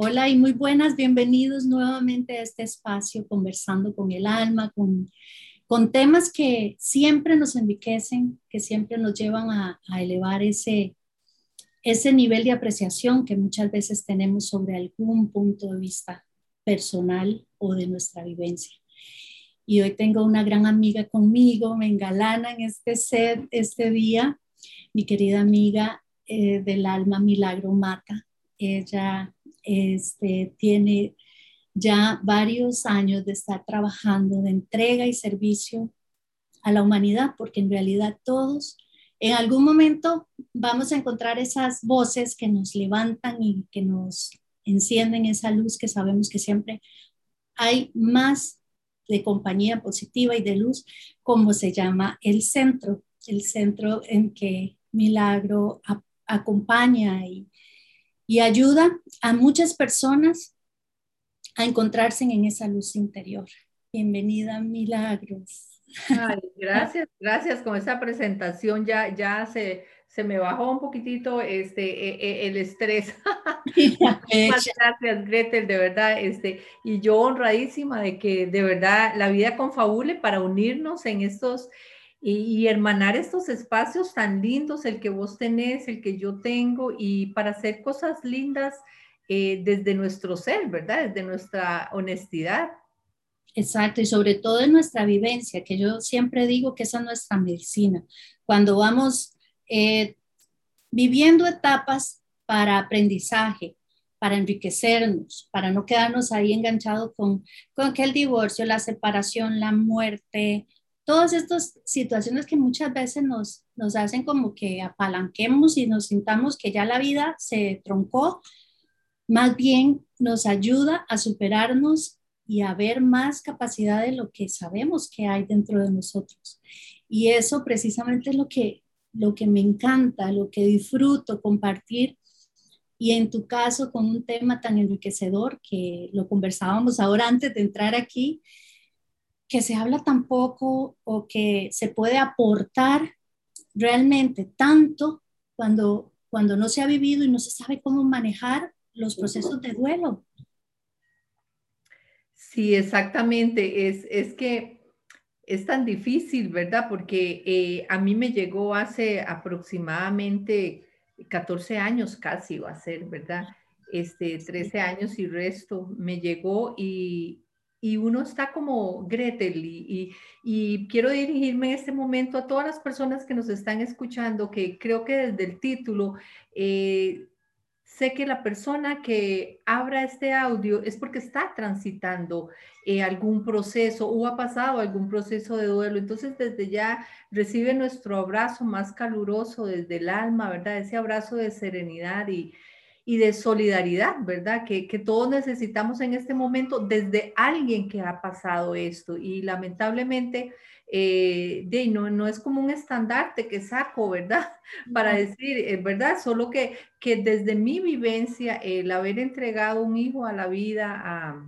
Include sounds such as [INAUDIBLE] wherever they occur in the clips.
Hola y muy buenas, bienvenidos nuevamente a este espacio conversando con el alma, con, con temas que siempre nos enriquecen, que siempre nos llevan a, elevar ese, ese nivel de apreciación que muchas veces tenemos sobre algún punto de vista personal o de nuestra vivencia. Y hoy tengo una gran amiga conmigo, me engalana en este set este día, mi querida amiga eh, del alma Milagro Mata. Ella este, tiene ya varios años de estar trabajando de entrega y servicio a la humanidad, porque en realidad todos en algún momento vamos a encontrar esas voces que nos levantan y que nos encienden esa luz que sabemos que siempre hay más de compañía positiva y de luz, como se llama el centro, el centro en que Milagro acompaña y, y ayuda a muchas personas a encontrarse en esa luz interior. Bienvenida, Milagros. gracias, gracias. Con esa presentación ya, ya se, se me bajó un poquitito este, e, e, el estrés. [LAUGHS] Muchas gracias, Gretel, de verdad. Este, y yo honradísima de que de verdad la vida confabule para unirnos en estos y, hermanar estos espacios tan lindos, el que vos tenés, el que yo tengo, y para hacer cosas lindas eh, desde nuestro ser, ¿verdad? Desde nuestra honestidad. Exacto, y sobre todo en nuestra vivencia, que yo siempre digo que esa es nuestra medicina. Cuando vamos eh, viviendo etapas para aprendizaje, para enriquecernos, para no quedarnos ahí enganchados con, con que el divorcio, la separación, la muerte, todas estas situaciones que muchas veces nos, nos hacen como que apalanquemos y nos sintamos que ya la vida se troncó, más bien nos ayuda a superarnos y a ver más capacidad de lo que sabemos que hay dentro de nosotros. Y eso precisamente es lo que, lo que me encanta, lo que disfruto compartir. Y en tu caso, con un tema tan enriquecedor que lo conversábamos ahora antes de entrar aquí, que se habla tan poco o que se puede aportar realmente tanto cuando, cuando no se ha vivido y no se sabe cómo manejar los procesos de duelo. Sí, exactamente. Es, es que es tan difícil, ¿verdad? Porque eh, a mí me llegó hace aproximadamente 14 años casi, va a ser, ¿verdad? Este, 13 años y resto me llegó y, y uno está como Gretel y, y, quiero dirigirme en este momento a todas las personas que nos están escuchando, que creo que desde el título, eh, sé que la persona que abra este audio es porque está transitando eh, algún proceso o ha pasado algún proceso de duelo. Entonces, desde ya recibe nuestro abrazo más caluroso desde el alma, ¿verdad? Ese abrazo de serenidad y, y de solidaridad, ¿verdad? Que, que, todos necesitamos en este momento desde alguien que ha pasado esto. Y lamentablemente, eh, de, no, no es como un estandarte que saco, ¿verdad? [LAUGHS] Para decir, eh, ¿verdad? Solo que, que desde mi vivencia, el haber entregado un hijo a la vida, a,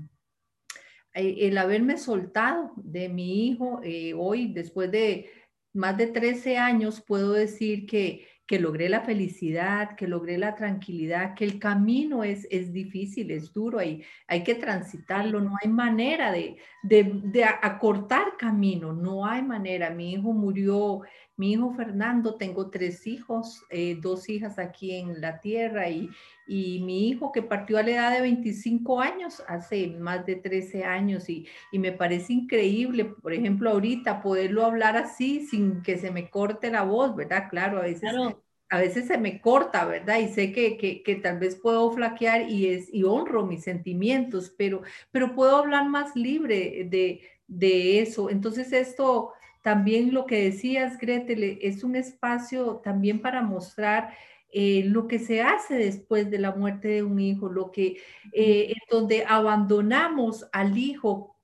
el haberme soltado de mi hijo, eh, hoy, después de más de 13 años, puedo decir que que logré la felicidad, que logré la tranquilidad, que el camino es, es difícil, es duro, hay, hay que transitarlo, no hay manera de, de, acortar camino, no hay manera. Mi hijo murió, mi hijo Fernando, tengo tres hijos, eh, dos hijas aquí en la tierra y, y mi hijo que partió a la edad de 25 años, hace más de 13 años y, y, me parece increíble, por ejemplo, ahorita poderlo hablar así sin que se me corte la voz, ¿verdad? Claro, a veces... A veces se me corta, ¿verdad? Y sé que, que, que, tal vez puedo flaquear y, es, y honro mis sentimientos, pero, pero puedo hablar más libre de, de eso. Entonces esto también lo que decías, Gretel, es un espacio también para mostrar eh, lo que se hace después de la muerte de un hijo, lo que, eh, donde abandonamos al hijo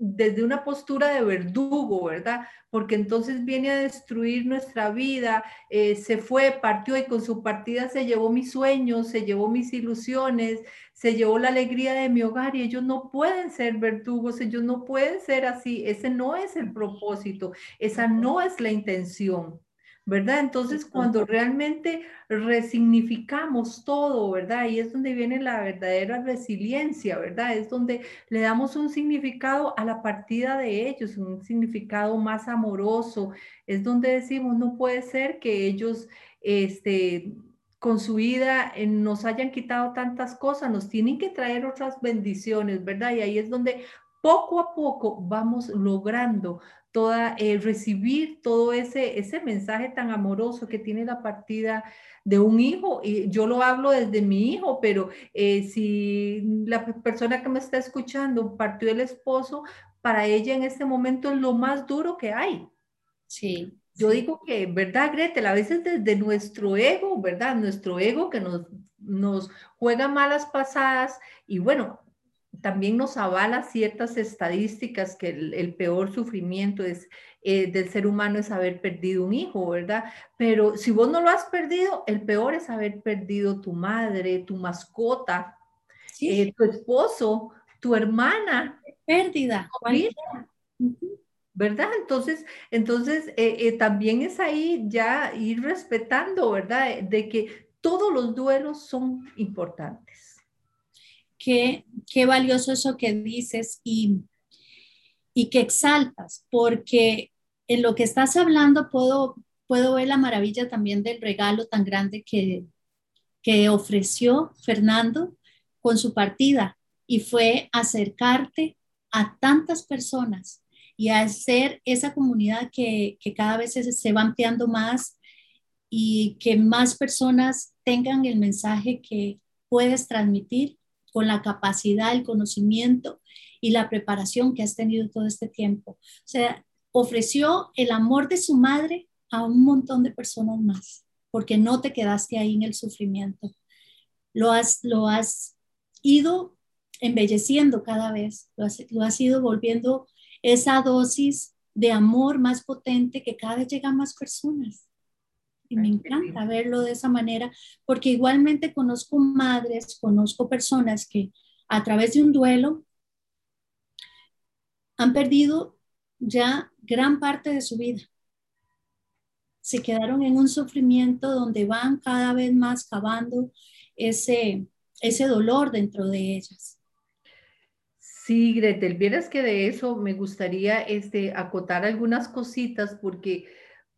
desde una postura de verdugo, ¿verdad? Porque entonces viene a destruir nuestra vida, eh, se fue, partió y con su partida se llevó mis sueños, se llevó mis ilusiones, se llevó la alegría de mi hogar y ellos no pueden ser verdugos, ellos no pueden ser así, ese no es el propósito, esa no es la intención. ¿Verdad? Entonces, cuando realmente resignificamos todo, ¿verdad? Ahí es donde viene la verdadera resiliencia, ¿verdad? Es donde le damos un significado a la partida de ellos, un significado más amoroso. Es donde decimos, no puede ser que ellos, este, con su vida eh, nos hayan quitado tantas cosas, nos tienen que traer otras bendiciones, ¿verdad? Y ahí es donde poco a poco vamos logrando toda, eh, recibir todo ese, ese mensaje tan amoroso que tiene la partida de un hijo. Y yo lo hablo desde mi hijo, pero eh, si la persona que me está escuchando partió el esposo, para ella en este momento es lo más duro que hay. Sí. Yo digo que, ¿verdad, Gretel? A veces desde nuestro ego, ¿verdad? Nuestro ego que nos, nos juega malas pasadas y bueno, también nos avala ciertas estadísticas que el, peor sufrimiento es, eh, del ser humano es haber perdido un hijo, ¿verdad? Pero si vos no lo has perdido, el peor es haber perdido tu madre, tu mascota, eh, tu esposo, tu hermana. Pérdida. ¿verdad? Entonces, entonces eh, también es ahí ya ir respetando, ¿verdad? De que todos los duelos son importantes qué, qué valioso eso que dices y, y que exaltas, porque en lo que estás hablando puedo, puedo ver la maravilla también del regalo tan grande que, que ofreció Fernando con su partida y fue acercarte a tantas personas y hacer esa comunidad que, que cada vez se, se va ampliando más y que más personas tengan el mensaje que puedes transmitir con la capacidad, el conocimiento y la preparación que has tenido todo este tiempo. O sea, ofreció el amor de su madre a un montón de personas más, porque no te quedaste ahí en el sufrimiento. Lo has, lo has ido embelleciendo cada vez, lo has, lo has ido volviendo esa dosis de amor más potente que cada vez llega a más personas. Y me encanta verlo de esa manera, porque igualmente conozco madres, conozco personas que a través de un duelo han perdido ya gran parte de su vida. Se quedaron en un sufrimiento donde van cada vez más cavando ese, ese dolor dentro de ellas. Sí, Gretel, vieras que de eso me gustaría este, acotar algunas cositas porque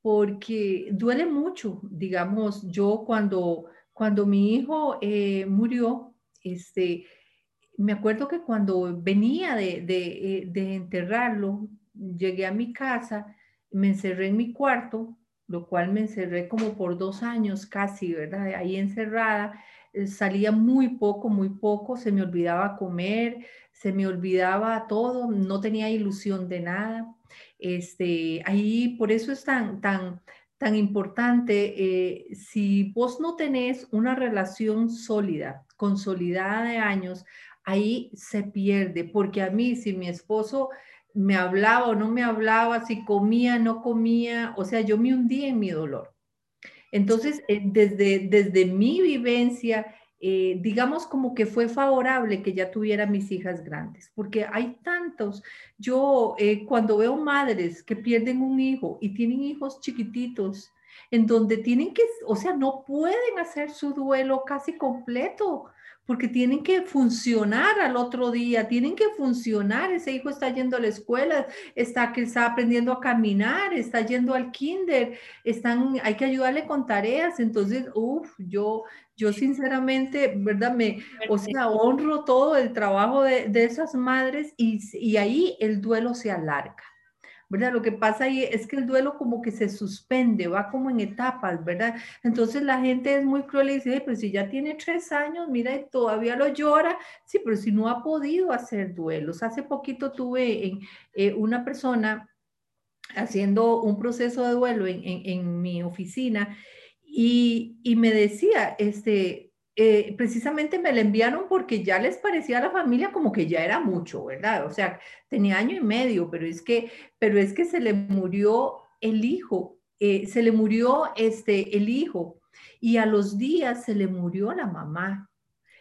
porque duele mucho, digamos, yo cuando, cuando mi hijo eh, murió, este, me acuerdo que cuando venía de, de, eh, de, enterrarlo, llegué a mi casa, me encerré en mi cuarto, lo cual me encerré como por dos años casi, ¿verdad? Ahí encerrada, eh, salía muy poco, muy poco, se me olvidaba comer, se me olvidaba todo, no tenía ilusión de nada. Este, ahí por eso es tan, tan, tan importante, eh, si vos no tenés una relación sólida, consolidada de años, ahí se pierde, porque a mí, si mi esposo me hablaba o no me hablaba, si comía, no comía, o sea, yo me hundí en mi dolor. Entonces, eh, desde, desde mi vivencia, eh, digamos como que fue favorable que ya tuviera mis hijas grandes, porque hay tantos. Yo eh, cuando veo madres que pierden un hijo y tienen hijos chiquititos, en donde tienen que, o sea, no pueden hacer su duelo casi completo, porque tienen que funcionar al otro día, tienen que funcionar. Ese hijo está yendo a la escuela, está que está aprendiendo a caminar, está yendo al kinder, están, hay que ayudarle con tareas. Entonces, uff, yo, yo sinceramente, ¿verdad? Me, o sea, honro todo el trabajo de, de esas madres y, y ahí el duelo se alarga. ¿Verdad? Lo que pasa ahí es que el duelo como que se suspende, va como en etapas, ¿verdad? Entonces la gente es muy cruel y dice, pero si ya tiene tres años, mira, y todavía lo llora, sí, pero si no ha podido hacer duelos. Hace poquito tuve eh, una persona haciendo un proceso de duelo en, en, en mi oficina y, y, me decía, este, eh, precisamente me la enviaron porque ya les parecía a la familia como que ya era mucho, ¿verdad? O sea, tenía año y medio, pero es que, pero es que se le murió el hijo, eh, se le murió este, el hijo y a los días se le murió la mamá.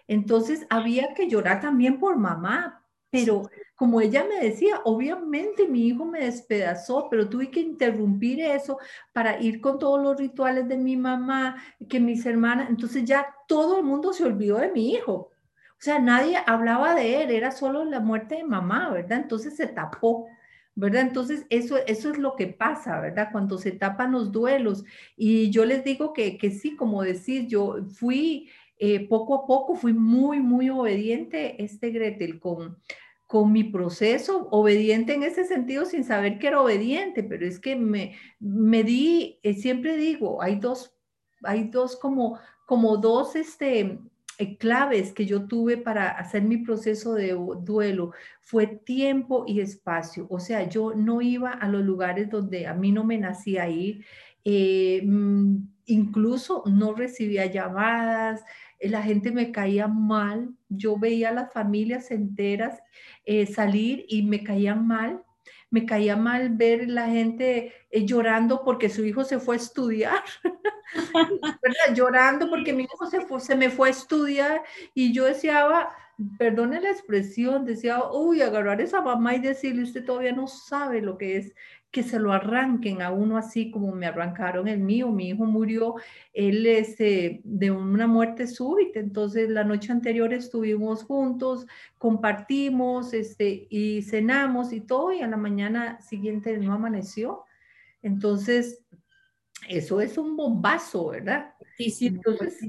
Entonces había que llorar también por mamá, pero como ella me decía, obviamente mi hijo me despedazó, pero tuve que interrumpir eso para ir con todos los rituales de mi mamá, que mis hermanas, entonces ya todo el mundo se olvidó de mi hijo. O sea, nadie hablaba de él, era solo la muerte de mamá, ¿verdad? Entonces se tapó. ¿verdad? Entonces, eso, eso es lo que pasa, ¿verdad? Cuando se tapan los duelos. Y yo les digo que, que sí, como decís, yo fui eh, poco a poco, fui muy, muy obediente, este Gretel, con, con mi proceso, obediente en ese sentido sin saber que era obediente, pero es que me, me di, eh, siempre digo, hay dos, hay dos como, como dos, este, eh, claves que yo tuve para hacer mi proceso de duelo fue tiempo y espacio. O sea, yo no iba a los lugares donde a mí no me nacía ir. Eh, mm, incluso no recibía llamadas, la gente me caía mal. Yo veía a las familias enteras salir y me caían mal me caía mal ver la gente eh, llorando porque su hijo se fue a estudiar, [LAUGHS] llorando porque mi hijo se, se me fue a estudiar y yo decía, perdone la expresión, decía, uy, agarrar a esa mamá y decirle, usted todavía no sabe lo que es que se lo arranquen a uno así como me arrancaron el mío. Mi hijo murió, él es este, de una muerte súbita, entonces la noche anterior estuvimos juntos, compartimos este, y cenamos y todo, y a la mañana siguiente no amaneció. Entonces, eso es un bombazo, ¿verdad? Sí, entonces,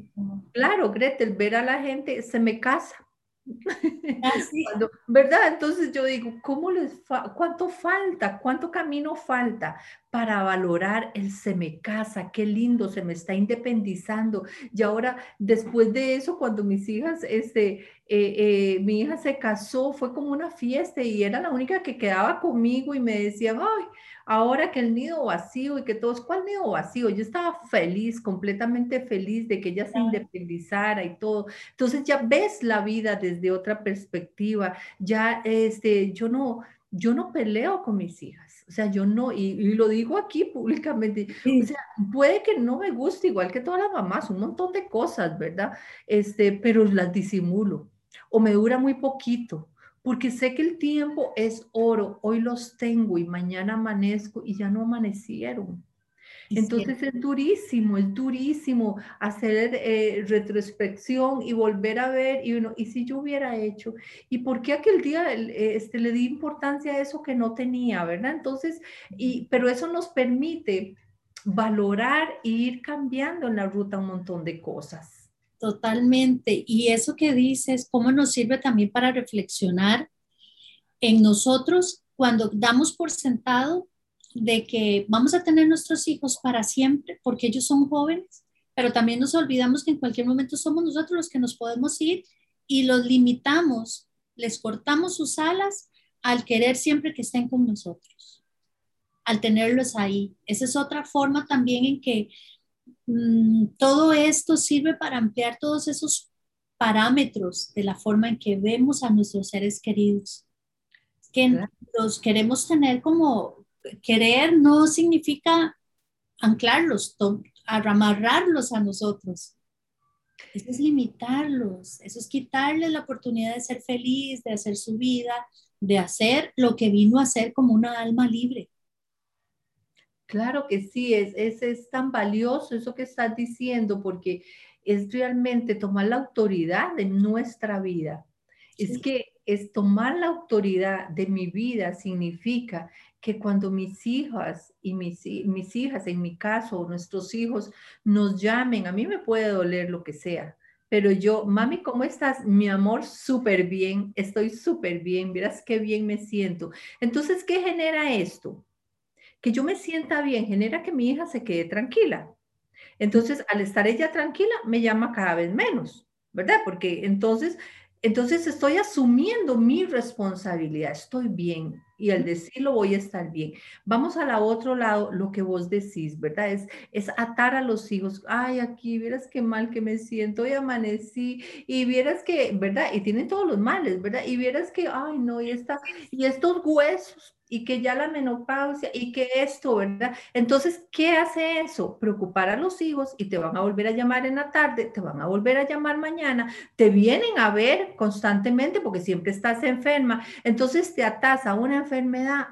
claro, Gretel, ver a la gente, se me casa, [LAUGHS] ¿Verdad? Entonces yo digo, ¿cómo les ¿cuánto falta? ¿Cuánto camino falta para valorar el se me casa? Qué lindo, se me está independizando. Y ahora, después de eso, cuando mis hijas, este, eh, eh, mi hija se casó, fue como una fiesta y era la única que quedaba conmigo y me decían, ay, ahora que el nido vacío y que todos, ¿cuál nido vacío? Yo estaba feliz, completamente feliz de que ella se independizara y todo. Entonces ya ves la vida desde otra perspectiva, ya este, yo no, yo no peleo con mis hijas, o sea, yo no, y, lo digo aquí públicamente, o sea, puede que no me guste igual que todas las mamás, un montón de cosas, ¿verdad? Este, pero las disimulo o me dura muy poquito porque sé que el tiempo es oro, hoy los tengo y mañana amanezco y ya no amanecieron. Entonces es durísimo, es durísimo hacer eh, retrospección y volver a ver y uno, ¿y si yo hubiera hecho? ¿Y por qué aquel día este, le di importancia a eso que no tenía, verdad? Entonces, y, pero eso nos permite valorar e ir cambiando en la ruta un montón de cosas. Totalmente. Y eso que dices, ¿cómo nos sirve también para reflexionar en nosotros cuando damos por sentado de que vamos a tener nuestros hijos para siempre porque ellos son jóvenes, pero también nos olvidamos que en cualquier momento somos nosotros los que nos podemos ir y los limitamos, les cortamos sus alas al querer siempre que estén con nosotros, al tenerlos ahí. Esa es otra forma también en que Mm, todo esto sirve para ampliar todos esos parámetros de la forma en que vemos a nuestros seres queridos. Que los queremos tener como querer no significa anclarlos, amarrarlos a nosotros. Eso es limitarlos, eso es quitarles la oportunidad de ser feliz, de hacer su vida, de hacer lo que vino a ser como una alma libre. Claro que sí, es, es, tan valioso eso que estás diciendo porque es realmente tomar la autoridad de nuestra vida. Es que es tomar la autoridad de mi vida significa que cuando mis hijas y mis, mis hijas, en mi caso, nuestros hijos, nos llamen, a mí me puede doler lo que sea, pero yo, mami, ¿cómo estás? Mi amor, súper bien, estoy súper bien, verás qué bien me siento. Entonces, ¿qué genera esto? Que yo me sienta bien genera que mi hija se quede tranquila. Entonces, al estar ella tranquila, me llama cada vez menos, ¿verdad? Porque entonces, entonces estoy asumiendo mi responsabilidad, estoy bien y al decirlo voy a estar bien. Vamos al otro lado, lo que vos decís, ¿verdad? Es, es atar a los hijos. Ay, aquí, vieras qué mal que me siento, y amanecí, y vieras que, ¿verdad? Y tienen todos los males, ¿verdad? Y vieras que, ay, no, y, esta, y estos huesos, y que ya la menopausia y que esto, ¿verdad? Entonces, ¿qué hace eso? Preocupar a los hijos y te van a volver a llamar en la tarde, te van a volver a llamar mañana, te vienen a ver constantemente porque siempre estás enferma. Entonces, te atas a una enfermedad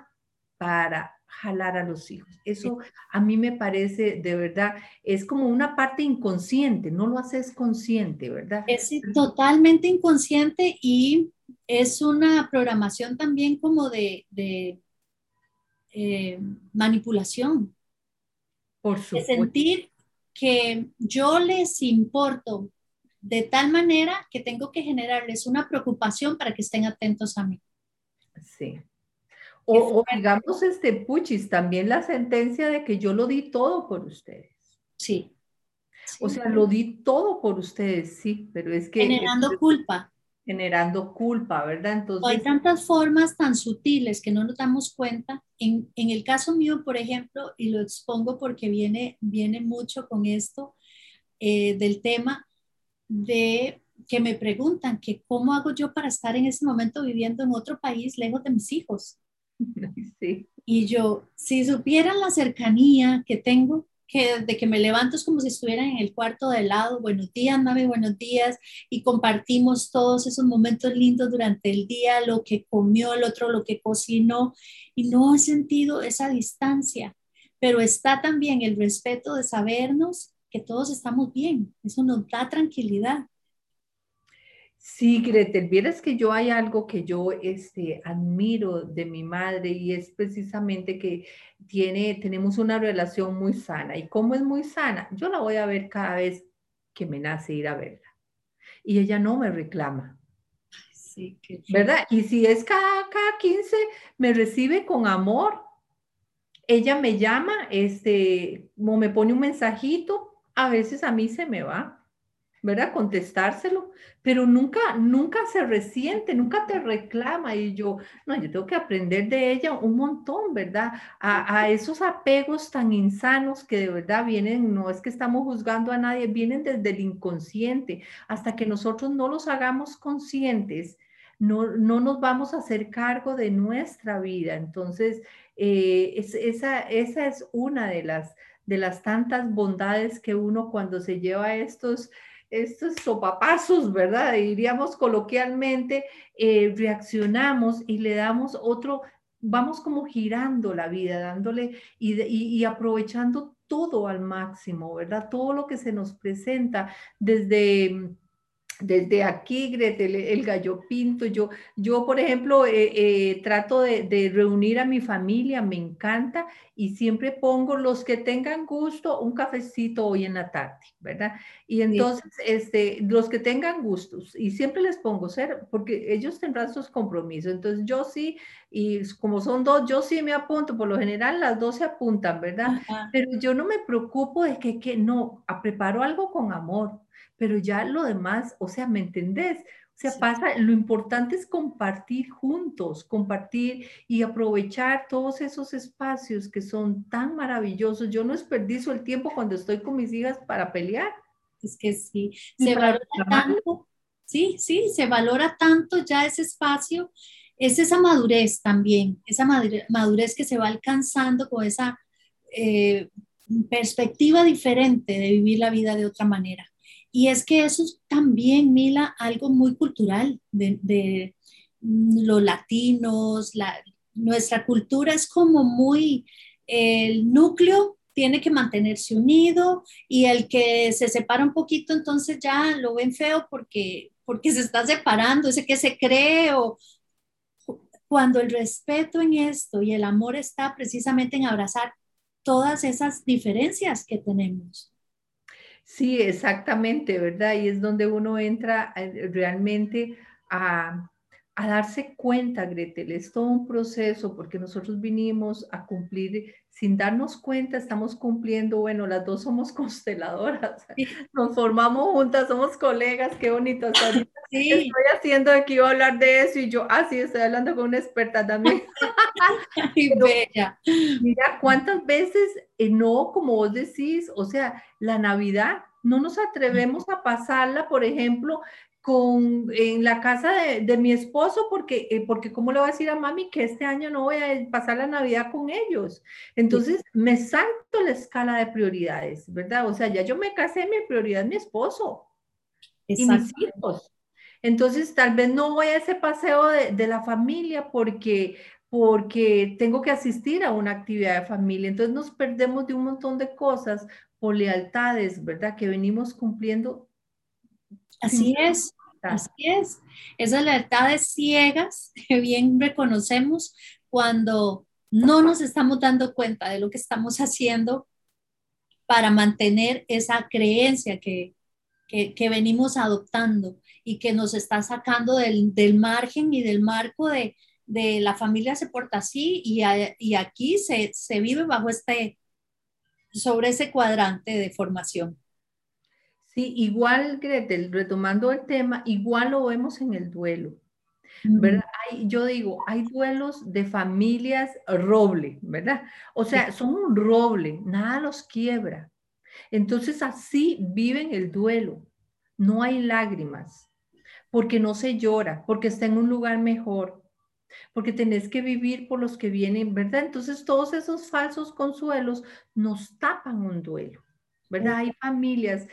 para jalar a los hijos. Eso a mí me parece de verdad, es como una parte inconsciente, no lo haces consciente, ¿verdad? Es totalmente inconsciente y es una programación también como de, eh, manipulación. Por supuesto. De sentir que yo les importo de tal manera que tengo que generarles una preocupación para que estén atentos a mí. Sí. O, digamos, este Puchis, también la sentencia de que yo lo di todo por ustedes. Sí. O sea, lo di todo por ustedes, sí, pero es que... Generando culpa. Generando culpa, ¿verdad? Entonces... Hay tantas formas tan sutiles que no nos damos cuenta. En, en, el caso mío, por ejemplo, y lo expongo porque viene, viene mucho con esto eh, del tema de que me preguntan que cómo hago yo para estar en ese momento viviendo en otro país lejos de mis hijos. [LAUGHS] Y yo, si supieran la cercanía que tengo, que de que me levanto es como si estuviera en el cuarto de lado, buenos días, Mami, buenos días, y compartimos todos esos momentos lindos durante el día, lo que comió el otro, lo que cocinó, y no he sentido esa distancia, pero está también el respeto de sabernos que todos estamos bien, eso nos da tranquilidad. Sí, Gretel, vieras que yo hay algo que yo este, admiro de mi madre y es precisamente que tiene, tenemos una relación muy sana. ¿Y cómo es muy sana? Yo la voy a ver cada vez que me nace ir a verla. Y ella no me reclama. Sí, ¿Verdad? Y si es cada, cada 15, me recibe con amor. Ella me llama, este, me pone un mensajito, a veces a mí se me va ¿verdad? Contestárselo, pero nunca, nunca se resiente, nunca te reclama. Y yo, no, yo tengo que aprender de ella un montón, ¿verdad? A, esos apegos tan insanos que de verdad vienen, no es que estamos juzgando a nadie, vienen desde el inconsciente. Hasta que nosotros no los hagamos conscientes, no, no nos vamos a hacer cargo de nuestra vida. Entonces, eh, esa, esa es una de las, de las tantas bondades que uno cuando se lleva estos estos sopapazos, ¿verdad? Diríamos coloquialmente, eh, reaccionamos y le damos otro, vamos como girando la vida, dándole y, y, aprovechando todo al máximo, ¿verdad? Todo lo que se nos presenta desde desde aquí, Gretel, el gallo pinto, yo, yo por ejemplo, eh, eh, trato de, reunir a mi familia, me encanta, y siempre pongo los que tengan gusto, un cafecito hoy en la tarde, ¿verdad? Y entonces, este, los que tengan gustos, y siempre les pongo ser, porque ellos tendrán sus compromisos, entonces yo sí, y como son dos, yo sí me apunto, por lo general las dos se apuntan, ¿verdad? Pero yo no me preocupo de que, que no, preparo algo con amor pero ya lo demás, o sea, ¿me entendés? O sea, pasa, lo importante es compartir juntos, compartir y aprovechar todos esos espacios que son tan maravillosos. Yo no desperdicio el tiempo cuando estoy con mis hijas para pelear. Es que sí, se valora tanto, sí, sí, se valora tanto ya ese espacio, es esa madurez también, esa madurez que se va alcanzando con esa eh, perspectiva diferente de vivir la vida de otra manera. Y es que eso es también, Mila, algo muy cultural de, los latinos, la, nuestra cultura es como muy, el núcleo tiene que mantenerse unido y el que se separa un poquito entonces ya lo ven feo porque, porque se está separando, ese que se cree o cuando el respeto en esto y el amor está precisamente en abrazar todas esas diferencias que tenemos. Sí, exactamente, ¿verdad? Y es donde uno entra eh, realmente a, darse cuenta, Gretel, es todo un proceso porque nosotros vinimos a cumplir, sin darnos cuenta, estamos cumpliendo, bueno, las dos somos [LAUGHS] consteladoras, nos formamos juntas, somos colegas, qué bonito. [LAUGHS] sí. Estoy haciendo aquí, iba a hablar de eso y yo, ah, sí, estoy hablando con una experta también. [LAUGHS] bella. Mira, ¿cuántas veces eh, no, como vos decís, o sea, la Navidad, no nos atrevemos a pasarla, por ejemplo, con, en la casa de, mi esposo porque, eh, porque ¿cómo le voy a decir a mami que este año no voy a pasar la Navidad con ellos? Entonces me salto la escala de prioridades, ¿verdad? O sea, ya yo me casé, mi prioridad es mi esposo y mis hijos. Entonces, tal vez no voy a ese paseo de, de, la familia porque, porque tengo que asistir a una actividad de familia. Entonces, nos perdemos de un montón de cosas por lealtades, ¿verdad? Que venimos cumpliendo. Así es, así es. Esas lealtades ciegas que [LAUGHS] bien reconocemos cuando no nos estamos dando cuenta de lo que estamos haciendo para mantener esa creencia que, que, venimos adoptando y que nos está sacando del, del margen y del marco de, de, la familia se porta así y, y aquí se, se vive bajo este, sobre ese cuadrante de formación. Sí, igual, Gretel, retomando el tema, igual lo vemos en el duelo. ¿verdad? yo digo, hay duelos de familias roble, ¿verdad? O sea, son un roble, nada los quiebra. Entonces así viven el duelo. No hay lágrimas, porque no se llora, porque está en un lugar mejor, porque tenés que vivir por los que vienen, ¿verdad? Entonces todos esos falsos consuelos nos tapan un duelo, ¿verdad? Hay familias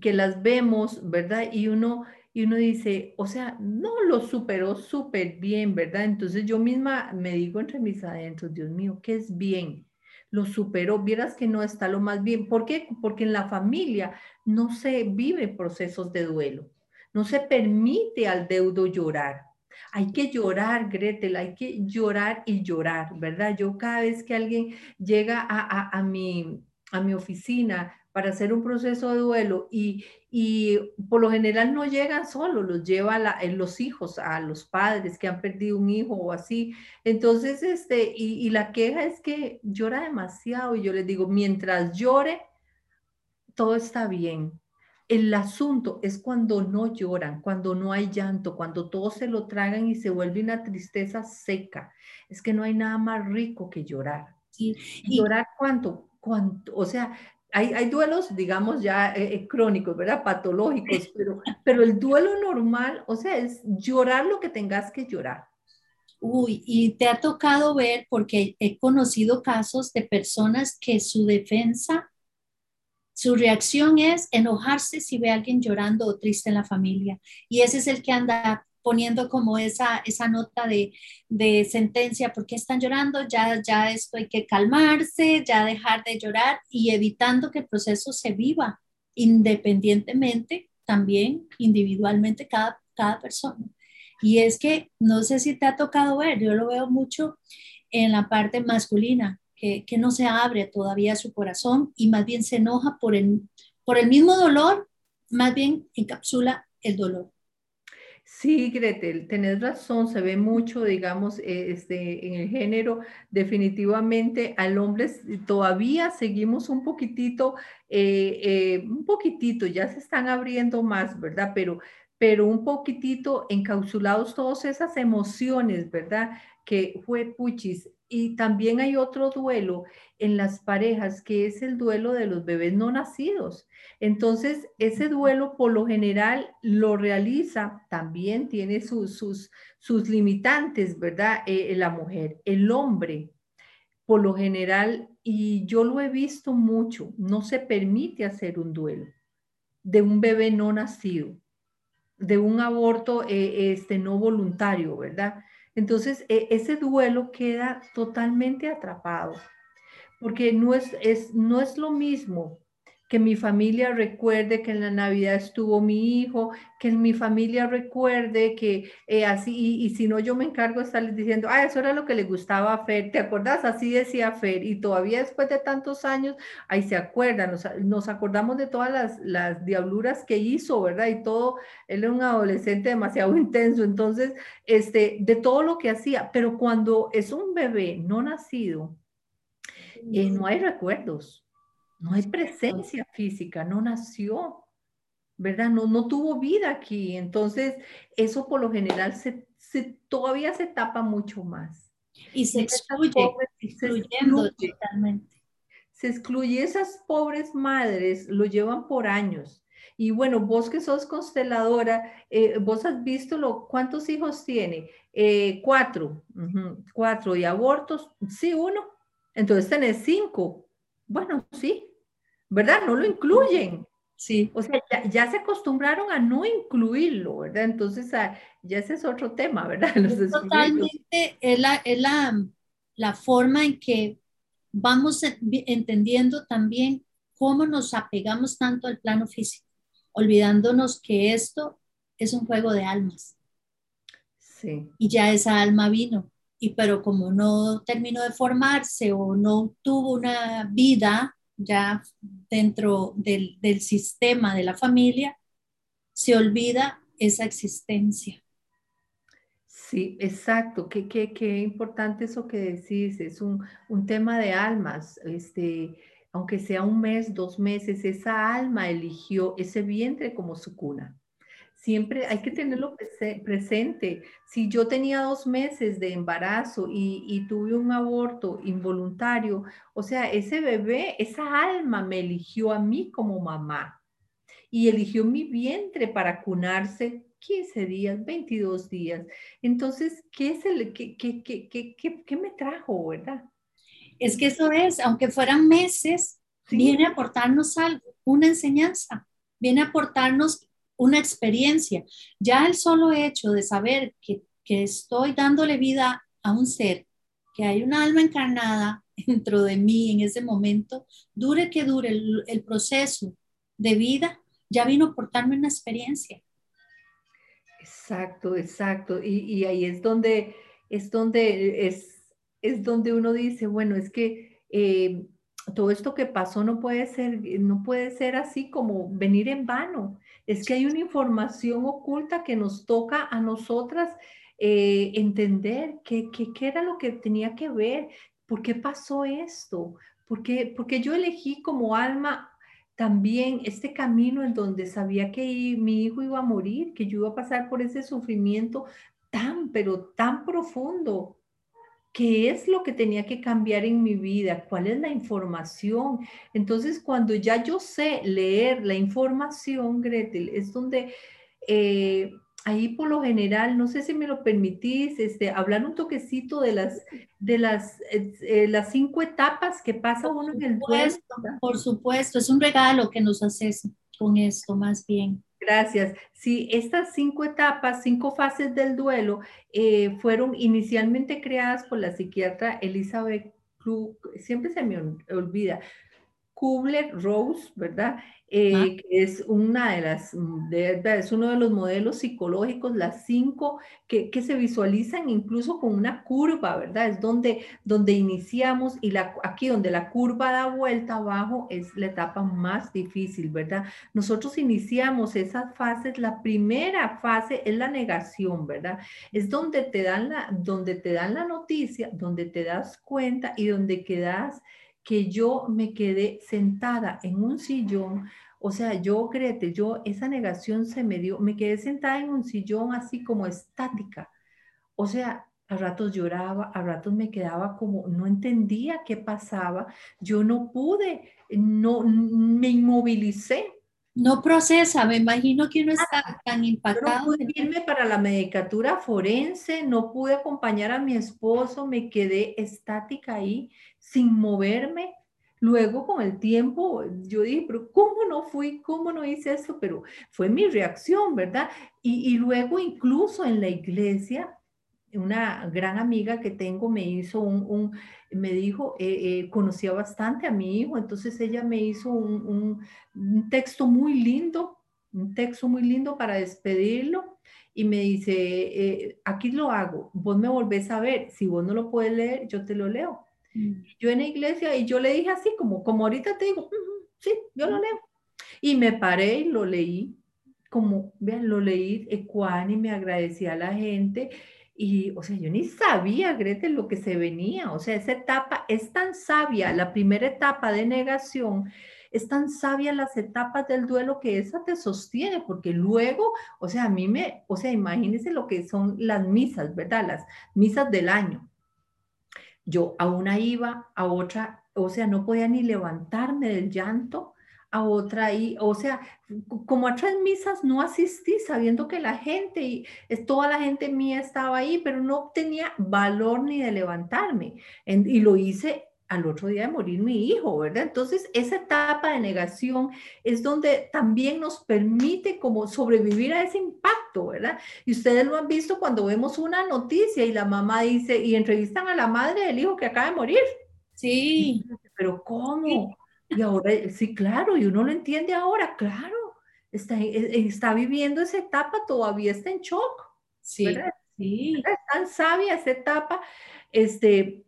que las vemos, ¿verdad? Y uno, y uno dice, o sea, no lo superó súper bien, ¿verdad? Entonces yo misma me digo entre mis adentros, Dios mío, ¿qué es bien? Lo superó, vieras que no está lo más bien. ¿Por qué? Porque en la familia no se vive procesos de duelo, no se permite al deudo llorar, hay que llorar, Gretel, hay que llorar y llorar, ¿verdad? Yo cada vez que alguien llega a, mi, a mi oficina para hacer un proceso de duelo y, por lo general no llegan solos, los lleva los hijos, a los padres que han perdido un hijo o así. Entonces, este, y, y la queja es que llora demasiado y yo les digo, mientras llore, todo está bien, el asunto es cuando no lloran, cuando no hay llanto, cuando todos se lo tragan y se vuelve una tristeza seca. Es que no hay nada más rico que llorar. ¿Y llorar cuánto? ¿Cuánto? O sea, hay, hay duelos, digamos, ya eh, eh, crónicos, ¿verdad? Patológicos, pero, pero el duelo normal, o sea, es llorar lo que tengas que llorar. Uy, y te ha tocado ver, porque he conocido casos de personas que su defensa su reacción es enojarse si ve a alguien llorando o triste en la familia. Y ese es el que anda poniendo como esa, esa nota de, de sentencia, ¿por qué están llorando? Ya, ya esto hay que calmarse, ya dejar de llorar y evitando que el proceso se viva independientemente, también individualmente cada, cada persona. Y es que no sé si te ha tocado ver, yo lo veo mucho en la parte masculina, que, no se abre todavía su corazón y más bien se enoja por el, por el mismo dolor, más bien encapsula el dolor. Sí, Gretel, tenés razón, se ve mucho, digamos, eh, este, en el género, definitivamente al hombre todavía seguimos un poquitito, eh, eh, un poquitito, ya se están abriendo más, ¿verdad? Pero, pero un poquitito encapsulados todas esas emociones, ¿verdad? Que fue puchis, y también hay otro duelo en las parejas, que es el duelo de los bebés no nacidos. Entonces, ese duelo por lo general lo realiza, también tiene sus, sus, sus limitantes, ¿verdad? Eh, la mujer, el hombre, por lo general, y yo lo he visto mucho, no se permite hacer un duelo de un bebé no nacido, de un aborto eh, este, no voluntario, ¿verdad? Entonces, e, ese duelo queda totalmente atrapado, porque no es, no es lo mismo que mi familia recuerde que en la Navidad estuvo mi hijo, que en mi familia recuerde que eh, así, y, si no, yo me encargo de estarles diciendo, ah, eso era lo que le gustaba a Fer, ¿te acordás? Así decía Fer, y todavía después de tantos años, ahí se acuerdan, nos, nos acordamos de todas las, las, diabluras que hizo, ¿verdad? Y todo, él era un adolescente demasiado [LAUGHS] intenso, entonces, este, de todo lo que hacía, pero cuando es un bebé no nacido, eh, no hay recuerdos no hay presencia física, no nació, ¿verdad? No, no tuvo vida aquí. Entonces, eso por lo general se, todavía se tapa mucho más. Y se excluye, se excluye totalmente. Se excluye. Esas pobres madres lo llevan por años. Y bueno, vos que sos consteladora, eh, vos has visto lo, cuántos hijos tiene. Eh, cuatro, cuatro. ¿Y abortos? Sí, uno. Entonces tenés cinco. Bueno, sí, ¿verdad? No lo incluyen. Sí. O sea, ya, se acostumbraron a no incluirlo, ¿verdad? Entonces, ah, ya ese es otro tema, ¿verdad? [LAUGHS] totalmente es, la, es la, la forma en que vamos entendiendo también cómo nos apegamos tanto al plano físico, olvidándonos que esto es un juego de almas. Sí. Y ya esa alma vino, y pero como no terminó de formarse o no tuvo una vida ya dentro del, del sistema de la familia, se olvida esa existencia. Sí, exacto. Qué, qué, qué importante eso que decís. Es un, un, tema de almas. Este, aunque sea un mes, dos meses, esa alma eligió ese vientre como su cuna. Siempre hay que tenerlo presente. Si yo tenía dos meses de embarazo y, y, tuve un aborto involuntario, o sea, ese bebé, esa alma me eligió a mí como mamá y eligió mi vientre para cunarse 15 días, 22 días. Entonces, ¿qué, es el, qué, qué, qué, qué me trajo, verdad? Es que eso es, aunque fueran meses, viene a aportarnos algo, una enseñanza, viene a aportarnos una experiencia. Ya el solo hecho de saber que, estoy dándole vida a un ser, que hay una alma encarnada [LAUGHS] dentro de mí en ese momento, dure que dure el, proceso de vida, ya vino a aportarme una experiencia. Exacto, exacto. Y, ahí es donde, es donde, es, es donde uno dice, bueno, es que eh, todo esto que pasó no puede ser, no puede ser así como venir en vano es que hay una información oculta que nos toca a nosotras eh, entender qué, era lo que tenía que ver, por qué pasó esto, porque, porque yo elegí como alma también este camino en donde sabía que mi hijo iba a morir, que yo iba a pasar por ese sufrimiento tan, pero tan profundo. ¿Qué es lo que tenía que cambiar en mi vida? ¿Cuál es la información? Entonces, cuando ya yo sé leer la información, Gretel, es donde eh, ahí por lo general, no sé si me lo permitís, este, hablar un toquecito de las, de las, eh, las cinco etapas que pasa uno en el duelo. Por supuesto, es un regalo que nos haces con esto, más bien. Gracias. Sí, estas cinco etapas, cinco fases del duelo eh, fueron inicialmente creadas por la psiquiatra Elizabeth Klug, siempre se me olvida, Kubler-Rose, ¿verdad? Eh, que es una de las, es uno de los modelos psicológicos, las cinco que, que, se visualizan incluso con una curva, ¿verdad? Es donde, donde iniciamos y la, aquí donde la curva da vuelta abajo es la etapa más difícil, ¿verdad? Nosotros iniciamos esas fases, la primera fase es la negación, ¿verdad? Es donde te dan la, donde te dan la noticia, donde te das cuenta y donde quedas que yo me quedé sentada en un sillón o sea, yo, Grete, yo, esa negación se me dio, me quedé sentada en un sillón así como estática. O sea, a ratos lloraba, a ratos me quedaba como, no entendía qué pasaba, yo no pude, no, me inmovilicé. No procesa, me imagino que uno está tan impactado. no pude irme para la medicatura forense, no pude acompañar a mi esposo, me quedé estática ahí, sin moverme, Luego, con el tiempo, yo dije, pero ¿cómo no fui? ¿Cómo no hice esto? Pero fue mi reacción, ¿verdad? Y, luego, incluso en la iglesia, una gran amiga que tengo me hizo un, me dijo, eh, eh, conocía bastante a mi hijo, entonces ella me hizo un, texto muy lindo, un texto muy lindo para despedirlo y me dice, eh, aquí lo hago, vos me volvés a ver, si vos no lo puedes leer, yo te lo leo. Mm. Yo en la iglesia y yo le dije así, como, como ahorita te digo, sí, yo lo leo. Y me paré y lo leí, como, vean, lo leí y me agradecía a la gente. Y, o sea, yo ni sabía, Gretel, lo que se venía. O sea, esa etapa es tan sabia, la primera etapa de negación, es tan sabia las etapas del duelo que esa te sostiene, porque luego, o sea, a mí me, o sea, imagínense lo que son las misas, ¿verdad? Las misas del año. Yo a una iba, a otra, o sea, no podía ni levantarme del llanto. A otra y, o sea, como a tres misas no asistí sabiendo que la gente y toda la gente mía estaba ahí, pero no tenía valor ni de levantarme. y lo hice al otro día de morir mi hijo, ¿verdad? Entonces, esa etapa de negación es donde también nos permite como sobrevivir a ese impacto, ¿verdad? Y ustedes lo han visto cuando vemos una noticia y la mamá dice, y entrevistan a la madre del hijo que acaba de morir. Sí. Pero ¿cómo? Y ahora, sí, claro, y uno lo entiende ahora, claro, está, e, e, está viviendo esa etapa, todavía está en shock. Sí, sí. Es tan sabia esa etapa. Este,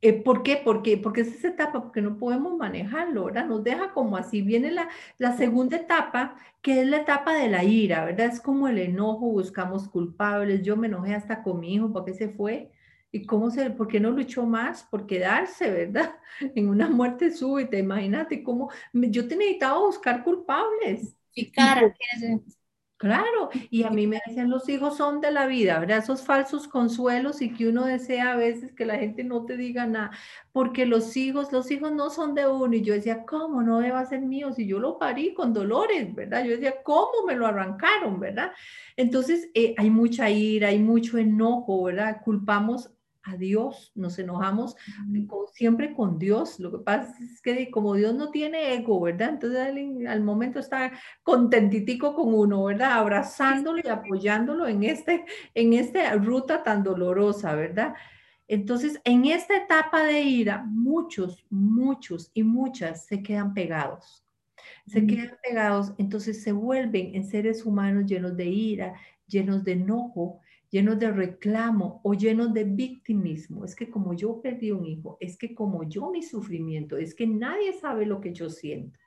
eh, ¿Por qué? Porque, porque es esa etapa, porque no podemos manejarlo, ¿verdad? Nos deja como así. Viene la, la segunda etapa, que es la etapa de la ira, ¿verdad? Es como el enojo, buscamos culpables. Yo me enojé hasta con mi hijo, ¿por qué se fue? ¿Y cómo se, por qué no luchó más por quedarse, verdad? [LAUGHS] En una muerte súbita, imagínate cómo, yo te necesitaba buscar culpables. Y cara, Claro, y a mí me decían los hijos son de la vida, ¿verdad? Esos falsos consuelos y que uno desea a veces que la gente no te diga nada, porque los hijos, los hijos no son de uno. Y yo decía, ¿cómo no deba ser mío si yo lo parí con dolores, ¿verdad? Yo decía, ¿cómo me lo arrancaron, ¿verdad? Entonces, eh, hay mucha ira, hay mucho enojo, ¿verdad? Culpamos a Dios, nos enojamos siempre con Dios. Lo que pasa es que como Dios no tiene ego, ¿verdad? Entonces al, momento está contentitico con uno, ¿verdad? Abrazándolo y apoyándolo en, este, en esta ruta tan dolorosa, ¿verdad? Entonces, en esta etapa de ira, muchos, muchos y muchas se quedan pegados. Se quedan pegados, entonces se vuelven en seres humanos llenos de ira, llenos de enojo, llenos de reclamo o llenos de victimismo. Es que como yo perdí un hijo, es que como yo mi sufrimiento, es que nadie sabe lo que yo siento.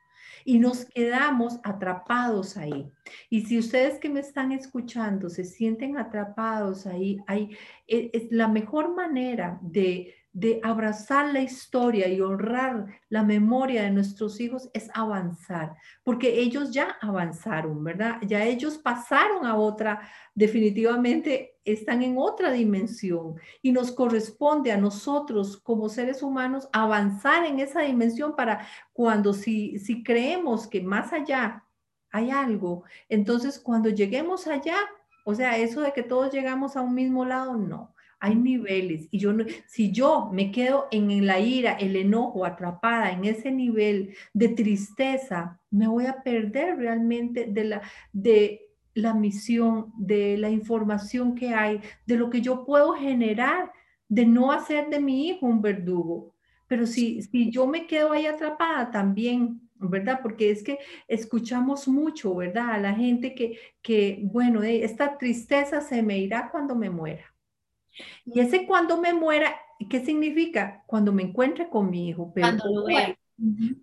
Y nos quedamos atrapados ahí. Y si ustedes que me están escuchando se sienten atrapados ahí, ahí es, es la mejor manera de de abrazar la historia y honrar la memoria de nuestros hijos es avanzar, porque ellos ya avanzaron, ¿verdad? Ya ellos pasaron a otra, definitivamente están en otra dimensión y nos corresponde a nosotros como seres humanos avanzar en esa dimensión para cuando si, si creemos que más allá hay algo, entonces cuando lleguemos allá, o sea, eso de que todos llegamos a un mismo lado, no hay niveles y yo si yo me quedo en la ira, el enojo, atrapada en ese nivel de tristeza, me voy a perder realmente de la de la misión, de la información que hay, de lo que yo puedo generar, de no hacer de mi hijo un verdugo. Pero si, si yo me quedo ahí atrapada también, ¿verdad? Porque es que escuchamos mucho, ¿verdad? A la gente que, que bueno, eh, esta tristeza se me irá cuando me muera. Y ese cuando me muera, ¿qué significa? Cuando me encuentre con mi hijo. Pero cuando lo vea.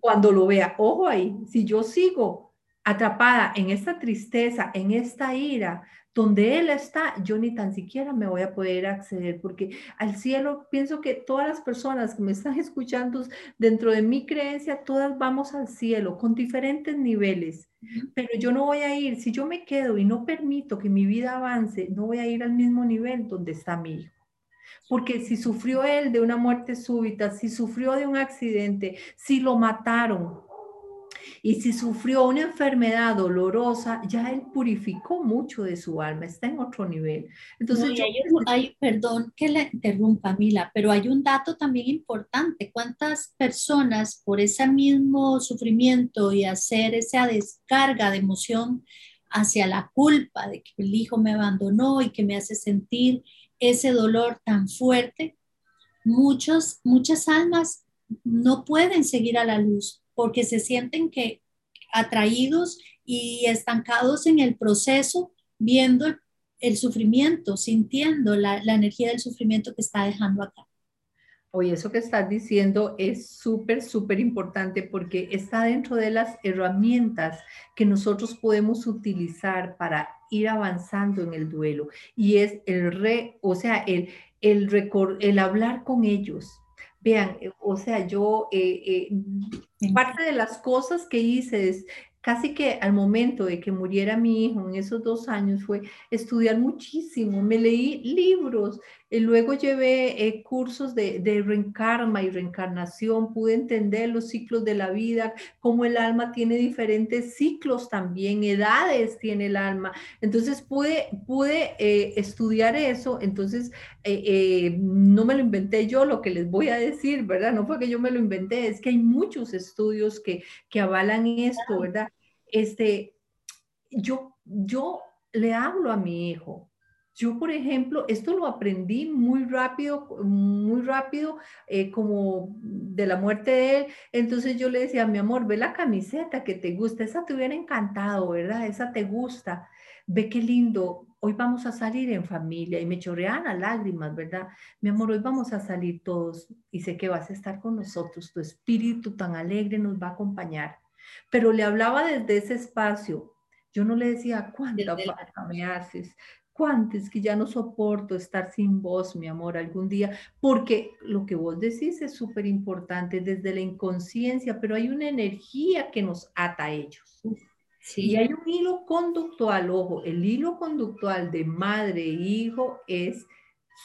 Cuando lo vea, ojo ahí, si yo sigo atrapada en esta tristeza, en esta ira, donde Él está, yo ni tan siquiera me voy a poder acceder, porque al cielo pienso que todas las personas que me están [LAUGHS] escuchando dentro de mi creencia, todas vamos al cielo con diferentes niveles, pero yo no voy a ir, si yo me quedo y no permito que mi vida avance, no voy a ir al mismo nivel donde está mi hijo. Porque si sufrió él de una muerte súbita, si sufrió de un accidente, si lo mataron, y si sufrió una enfermedad dolorosa, ya él purificó mucho de su alma, está en otro nivel. Entonces, hay, perdón que le interrumpa, Mila, pero hay un dato también importante. ¿Cuántas personas por ese mismo sufrimiento y hacer esa descarga de emoción hacia la culpa de que el hijo me abandonó y que me hace sentir ese dolor tan fuerte, muchos, muchas almas no pueden seguir a la luz porque se sienten que atraídos y estancados en el proceso, viendo el, sufrimiento, sintiendo la, energía del sufrimiento que está dejando acá. Oye, eso que estás diciendo es súper, súper importante porque está dentro de las herramientas que nosotros podemos utilizar para ir avanzando en el duelo. Y es el re, o sea, el, el hablar con ellos, Vean, eh, o sea, yo, eh, eh, parte de las cosas que hice es, casi que al momento de que muriera mi hijo en esos dos años fue estudiar muchísimo, me leí libros luego llevé eh, cursos de, de reencarma y reencarnación, pude entender los ciclos de la vida, cómo el alma tiene diferentes ciclos también, edades tiene el alma. Entonces pude, pude eh, estudiar eso, entonces eh, no me lo inventé yo, lo que les voy a decir, ¿verdad? No fue que yo me lo inventé, es que hay muchos estudios que, que avalan esto, ¿verdad? Este, yo, yo le hablo a mi hijo, yo, por ejemplo, esto lo aprendí muy rápido, muy rápido, eh, como de la muerte de él. Entonces yo le decía, mi amor, ve la camiseta que te gusta, esa te hubiera encantado, ¿verdad? Esa te gusta. Ve qué lindo, hoy vamos a salir en familia y me chorrean las lágrimas, ¿verdad? Mi amor, hoy vamos a salir todos y sé que vas a estar con nosotros, tu espíritu tan alegre nos va a acompañar. Pero le hablaba desde ese espacio, yo no le decía, ¿cuánta falta me haces? ¿Cuántos que ya no soporto estar sin vos, mi amor, algún día? Porque lo que vos decís es súper importante desde la inconsciencia, pero hay una energía que nos ata a ellos. Sí. Y hay un hilo conductual, ojo, el hilo conductual de madre e hijo es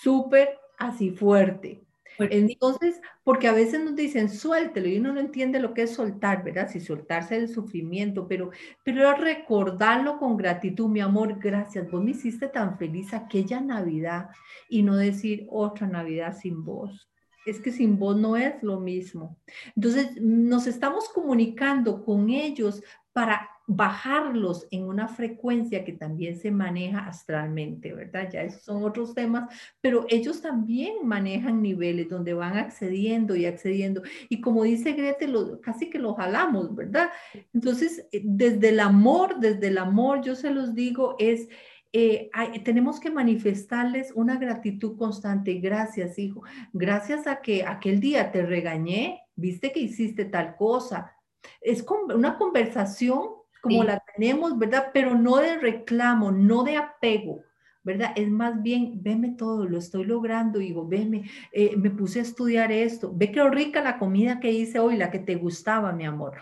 súper así fuerte. Entonces, porque a veces nos dicen suéltelo y uno no entiende lo que es soltar, ¿verdad? Si soltarse del sufrimiento, pero, pero recordarlo con gratitud, mi amor, gracias, vos me hiciste tan feliz aquella Navidad y no decir otra Navidad sin vos. Es que sin vos no es lo mismo. Entonces, nos estamos comunicando con ellos para bajarlos en una frecuencia que también se maneja astralmente, ¿verdad? Ya esos son otros temas, pero ellos también manejan niveles donde van accediendo y accediendo. Y como dice Grete, lo, casi que lo jalamos, ¿verdad? Entonces, eh, desde el amor, desde el amor, yo se los digo, es... Eh, tenemos que manifestarles una gratitud constante. Gracias, hijo. Gracias a que aquel día te regañé, viste que hiciste tal cosa. Es una conversación como la tenemos, ¿verdad? Pero no de reclamo, no de apego, ¿verdad? Es más bien, veme todo, lo estoy logrando, digo, veme, eh, me puse a estudiar esto, ve qué rica la comida que hice hoy, la que te gustaba, mi amor.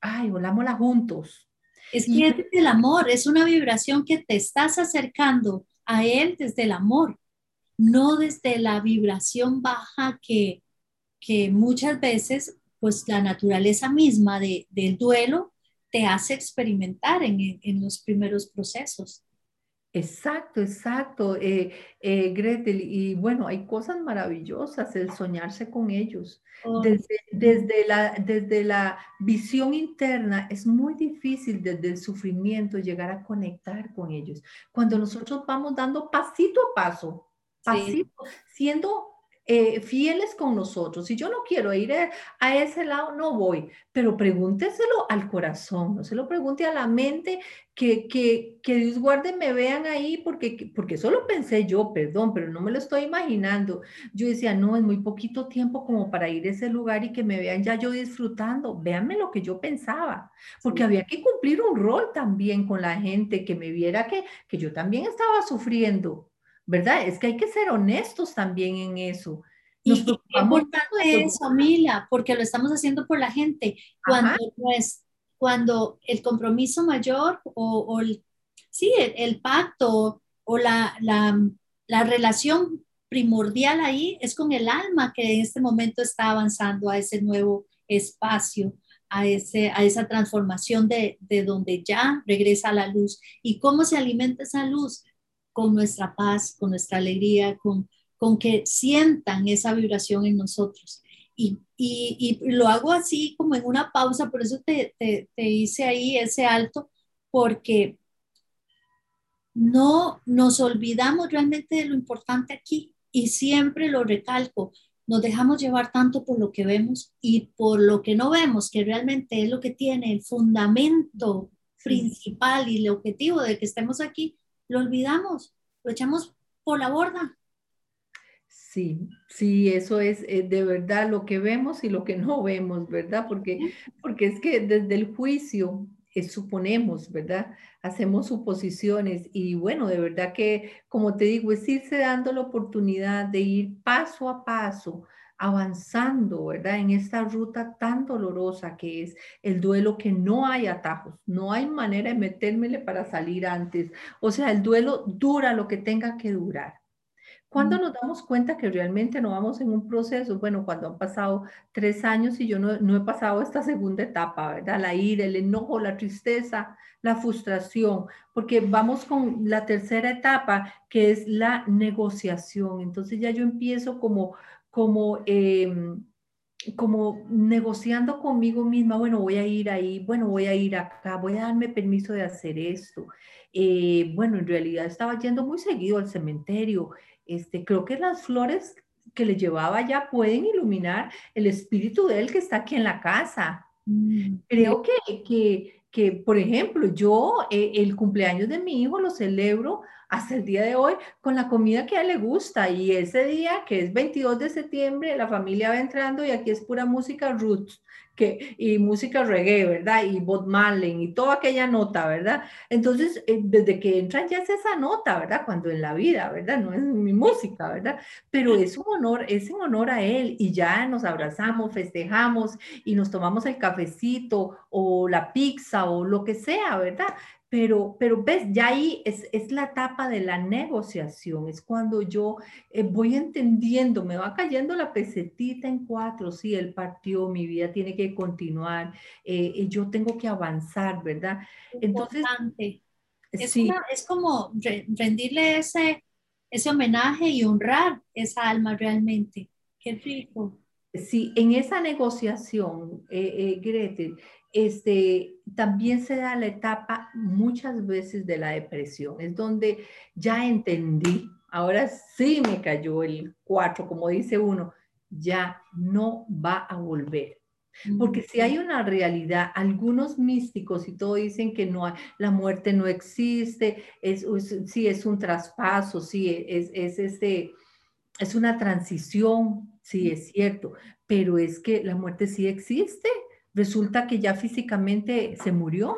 Ay, volámosla juntos. Es que es el amor, es una vibración que te estás acercando a él desde el amor, no desde la vibración baja que, que muchas veces, pues la naturaleza misma de, del duelo te hace experimentar en, en los primeros procesos. Exacto, exacto, eh, eh, Gretel. Y bueno, hay cosas maravillosas, el soñarse con ellos. Oh. Desde, desde, la, desde la visión interna es muy difícil desde el sufrimiento llegar a conectar con ellos. Cuando nosotros vamos dando pasito a paso, pasito, siendo eh, fieles con nosotros. Si yo no quiero ir a, ese lado, no voy, pero pregúnteselo al corazón, no se lo pregunte a la mente, que, que, que Dios guarde me vean ahí, porque, porque eso lo pensé yo, perdón, pero no me lo estoy imaginando. Yo decía, no, es muy poquito tiempo como para ir a ese lugar y que me vean ya yo disfrutando. Véanme lo que yo pensaba, porque había que cumplir un rol también con la gente, que me viera que, que yo también estaba sufriendo ¿verdad? Es que hay que ser honestos también en eso. Nos y qué importante es, familia, porque lo estamos haciendo por la gente. Cuando, pues, cuando el compromiso mayor o, el, sí, el, pacto o la, la, la, relación primordial ahí es con el alma que en este momento está avanzando a ese nuevo espacio, a, ese, a esa transformación de, de donde ya regresa la luz. ¿Y cómo se alimenta esa luz? Con nuestra paz, con nuestra alegría, con, con que sientan esa vibración en nosotros. Y, y, y, lo hago así como en una pausa, por eso te, te, te hice ahí ese alto, porque no nos olvidamos realmente de lo importante aquí y siempre lo recalco, nos dejamos llevar tanto por lo que vemos y por lo que no vemos, que realmente es lo que tiene el fundamento principal y el objetivo de que estemos aquí, lo olvidamos, lo echamos por la borda. Sí, sí, eso es eh, de verdad lo que vemos y lo que no vemos, ¿verdad? Porque, porque es que desde el juicio eh, suponemos, ¿verdad? Hacemos suposiciones y bueno, de verdad que, como te digo, es irse dando la oportunidad de ir paso a paso avanzando, ¿verdad? En esta ruta tan dolorosa que es el duelo, que no hay atajos, no hay manera de metérmele para salir antes. O sea, el duelo dura lo que tenga que durar. ¿Cuándo nos damos cuenta que realmente no vamos en un proceso? Bueno, cuando han pasado tres años y yo no, no, he pasado esta segunda etapa, ¿verdad? La ira, el enojo, la tristeza, la frustración, porque vamos con la tercera etapa, que es la negociación. Entonces ya yo empiezo como, como, em, como negociando conmigo misma, bueno, voy a ir ahí, bueno, voy a ir acá, voy a darme permiso de hacer esto. Eh, bueno, en realidad estaba yendo muy seguido al cementerio este, creo que las flores que le llevaba ya pueden iluminar el espíritu de él que está aquí en la casa. Mm, creo que, que, que, por ejemplo, yo eh, el cumpleaños de mi hijo lo celebro hasta el día de hoy con la comida que a él le gusta y ese día que es 22 de septiembre la familia va entrando y aquí es pura música roots y música reggae, ¿verdad? Y Bob Marley y toda aquella nota, ¿verdad? Entonces, eh, desde que entran ya es esa nota, ¿verdad? Cuando en la vida, ¿verdad? No es mi música, ¿verdad? Pero es un honor, es en honor a él y ya nos abrazamos, festejamos y nos tomamos el cafecito o la pizza o lo que sea, ¿verdad? Pero, pero ves, ya ahí es, es, la etapa de la negociación, es cuando yo eh, voy entendiendo, me va cayendo la pesetita en cuatro, sí, él partió, mi vida tiene que continuar, eh, yo tengo que avanzar, ¿verdad? Entonces, es, sí. es como rendirle ese, ese homenaje y honrar esa alma realmente. Qué rico. Sí, en esa negociación, eh, eh Gretel, este, también se da la etapa muchas veces de la depresión, es donde ya entendí, ahora sí me cayó el 4, como dice uno, ya no va a volver. Porque si hay una realidad, algunos místicos y todo dicen que no la muerte no existe, es, sí es un traspaso, sí es, es, este, es una transición, sí es cierto, pero es que la muerte sí existe resulta que ya físicamente se murió.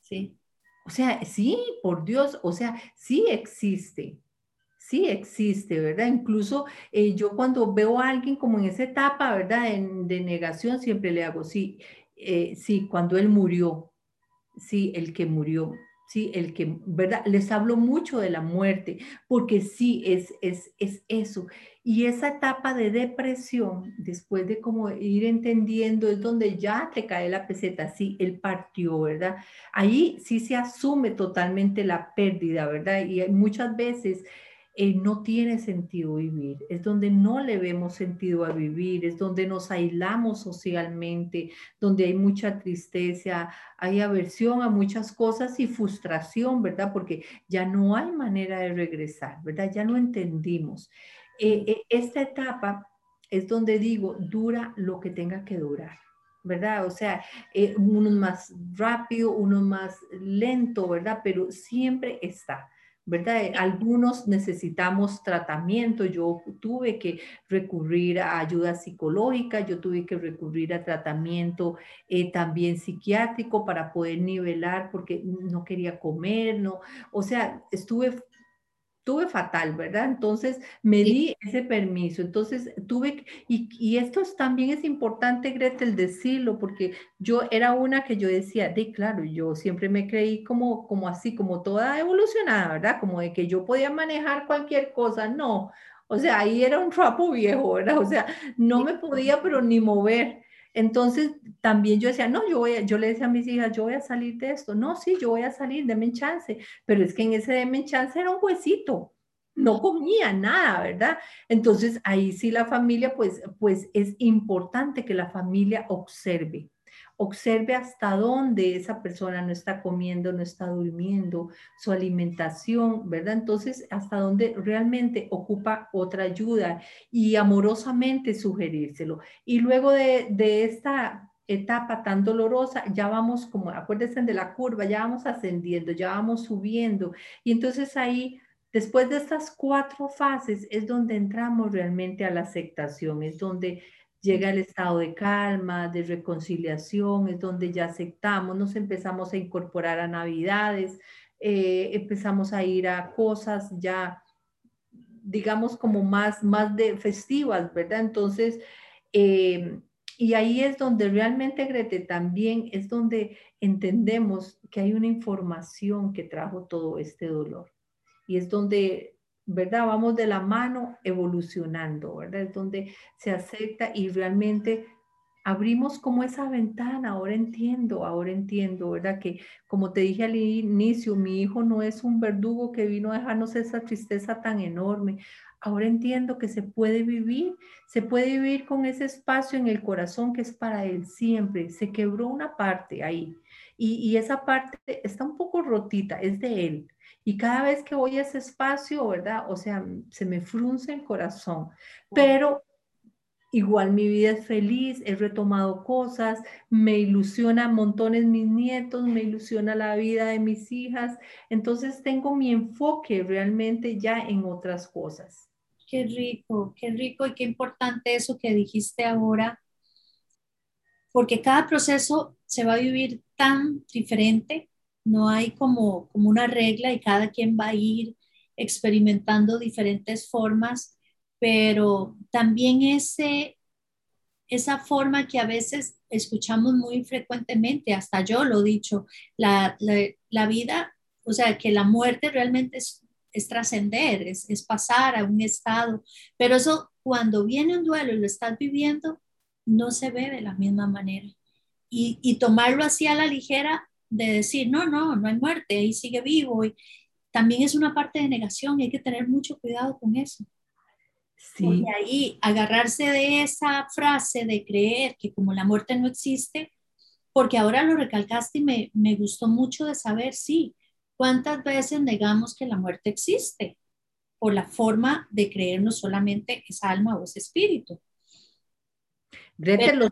Sí. O sea, sí, por Dios, o sea, sí existe, sí existe, ¿verdad? Incluso eh, yo cuando veo a alguien como en esa etapa, ¿verdad? de negación, siempre le hago, sí, eh, sí, cuando él murió, sí, el que murió, sí, el que, ¿verdad? Les hablo mucho de la muerte, porque sí, es, es, es eso. Y esa etapa de depresión, después de como ir entendiendo, es donde ya te cae la peseta, sí, él partió, ¿verdad? Ahí sí se asume totalmente la pérdida, ¿verdad? Y muchas veces eh, no tiene sentido vivir, es donde no le vemos sentido a vivir, es donde nos aislamos socialmente, donde hay mucha tristeza, hay aversión a muchas cosas y frustración, ¿verdad? Porque ya no hay manera de regresar, ¿verdad? Ya no entendimos. Eh, eh, esta etapa es donde digo, dura lo que tenga que durar. ¿verdad? O sea, uno más rápido, uno más lento, ¿verdad? Pero siempre está. ¿Verdad? Eh, algunos necesitamos tratamiento, yo tuve que recurrir a ayuda psicológica, yo tuve que recurrir a tratamiento eh, también psiquiátrico para poder nivelar porque no quería comer, no, o sea, estuve tuve fatal, ¿verdad? Entonces me di ese permiso. Entonces tuve, y, y, esto también es importante, Gretel, decirlo, porque yo era una que yo decía, de claro, yo siempre me creí como, como así, como toda evolucionada, ¿verdad? Como de que yo podía manejar cualquier cosa. No, o sea, ahí era un trapo viejo, ¿verdad? O sea, no me podía, pero ni mover. Entonces, también yo decía, no, yo, voy yo le decía a mis hijas, yo voy a salir de esto. No, sí, yo voy a salir, denme chance. Pero es que en ese denme chance era un huesito. No comía nada, ¿verdad? Entonces, ahí sí la familia, pues, pues es importante que la familia observe observe hasta dónde esa persona no está comiendo, no está durmiendo, su alimentación, ¿verdad? Entonces, hasta dónde realmente ocupa otra ayuda y amorosamente sugerírselo. Y luego de, esta etapa tan dolorosa, ya vamos como, acuérdense de la curva, ya vamos ascendiendo, ya vamos subiendo. Y entonces ahí Después de estas cuatro fases es donde entramos realmente a la aceptación, es donde llega el estado de calma, de reconciliación, es donde ya aceptamos, nos empezamos a incorporar a navidades, eh, empezamos a ir a cosas ya, digamos, como más, más de festivas, ¿verdad? Entonces, eh, y ahí es donde realmente, Grete, también es donde entendemos que hay una información que trajo todo este dolor. Y es donde ¿verdad? Vamos de la mano evolucionando, ¿verdad? Es donde se acepta y realmente abrimos como esa ventana, ahora entiendo, ahora entiendo, ¿verdad? Que como te dije al inicio, mi hijo no es un verdugo que vino a dejarnos esa tristeza tan enorme. Ahora entiendo que se puede vivir, se puede vivir con ese espacio en el corazón que es para él siempre. Se quebró una parte ahí y, y esa parte está un poco rotita, es de él. Y cada vez que voy a ese espacio, ¿verdad? O sea, se me frunce el corazón, pero igual mi vida es feliz, he retomado cosas, me ilusiona montones mis nietos, me ilusiona la vida de mis hijas, entonces tengo mi enfoque realmente ya en otras cosas. Qué rico, qué rico y qué importante eso que dijiste ahora, porque cada proceso se va a vivir tan diferente, no hay como, como una regla y cada quien va a ir experimentando diferentes formas pero también ese, esa forma que a veces escuchamos muy frecuentemente, hasta yo lo he dicho, la, vida, o sea, que la muerte realmente es, trascender, es, es, pasar a un estado, pero eso cuando viene un duelo y lo estás viviendo, no se ve de la misma manera. Y, y tomarlo así a la ligera de decir, no, no, no hay muerte, ahí sigue vivo, y también es una parte de negación y hay que tener mucho cuidado con eso. Sí. ahí agarrarse de esa frase de creer que como la muerte no existe, porque ahora lo recalcaste y me, me gustó mucho de saber, sí, cuántas veces negamos que la muerte existe por la forma de creernos solamente es alma o es espíritu. Los seguros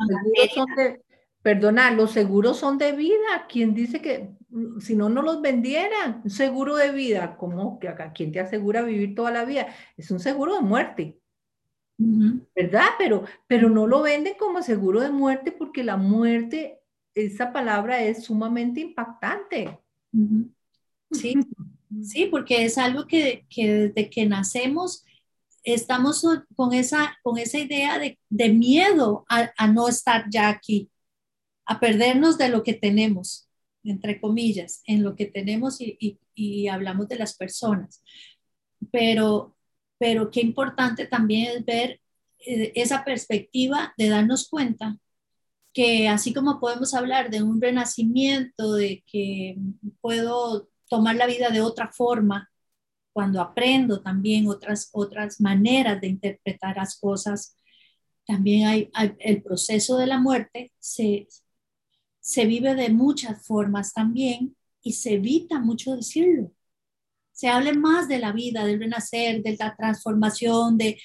son de, perdona, los seguros son de vida. ¿Quién dice que mm, si no, no los vendieran? Un seguro de vida, ¿cómo que? ¿Quién te asegura vivir toda la vida? Es un seguro de muerte. ¿verdad? Pero, pero no lo venden como seguro de muerte porque la muerte, esa palabra es sumamente impactante. Sí, sí, porque es algo que, desde que nacemos estamos con esa, con esa idea de, miedo a, no estar ya aquí, a perdernos de lo que tenemos, entre comillas, en lo que tenemos y, hablamos de las personas. Pero pero qué importante también es ver eh, esa perspectiva de darnos cuenta que así como podemos hablar de un renacimiento, de que puedo tomar la vida de otra forma, cuando aprendo también otras, otras maneras de interpretar las cosas, también hay, el proceso de la muerte, se, se vive de muchas formas también y se evita mucho decirlo se hable más de la vida, del renacer, de la transformación, de,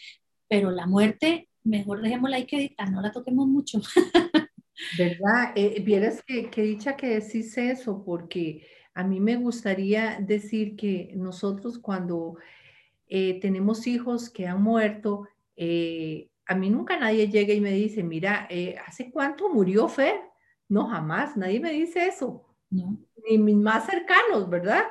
pero la muerte, mejor dejémosla ahí quedita, no la toquemos mucho. [LAUGHS] ¿Verdad? Eh, vieras que, que, dicha que decís eso, porque a mí me gustaría decir que nosotros cuando eh, tenemos hijos que han muerto, eh, a mí nunca nadie llega y me dice, mira, ¿hace cuánto murió Fer? No, jamás, nadie me dice eso. Ni mis más cercanos, ¿verdad?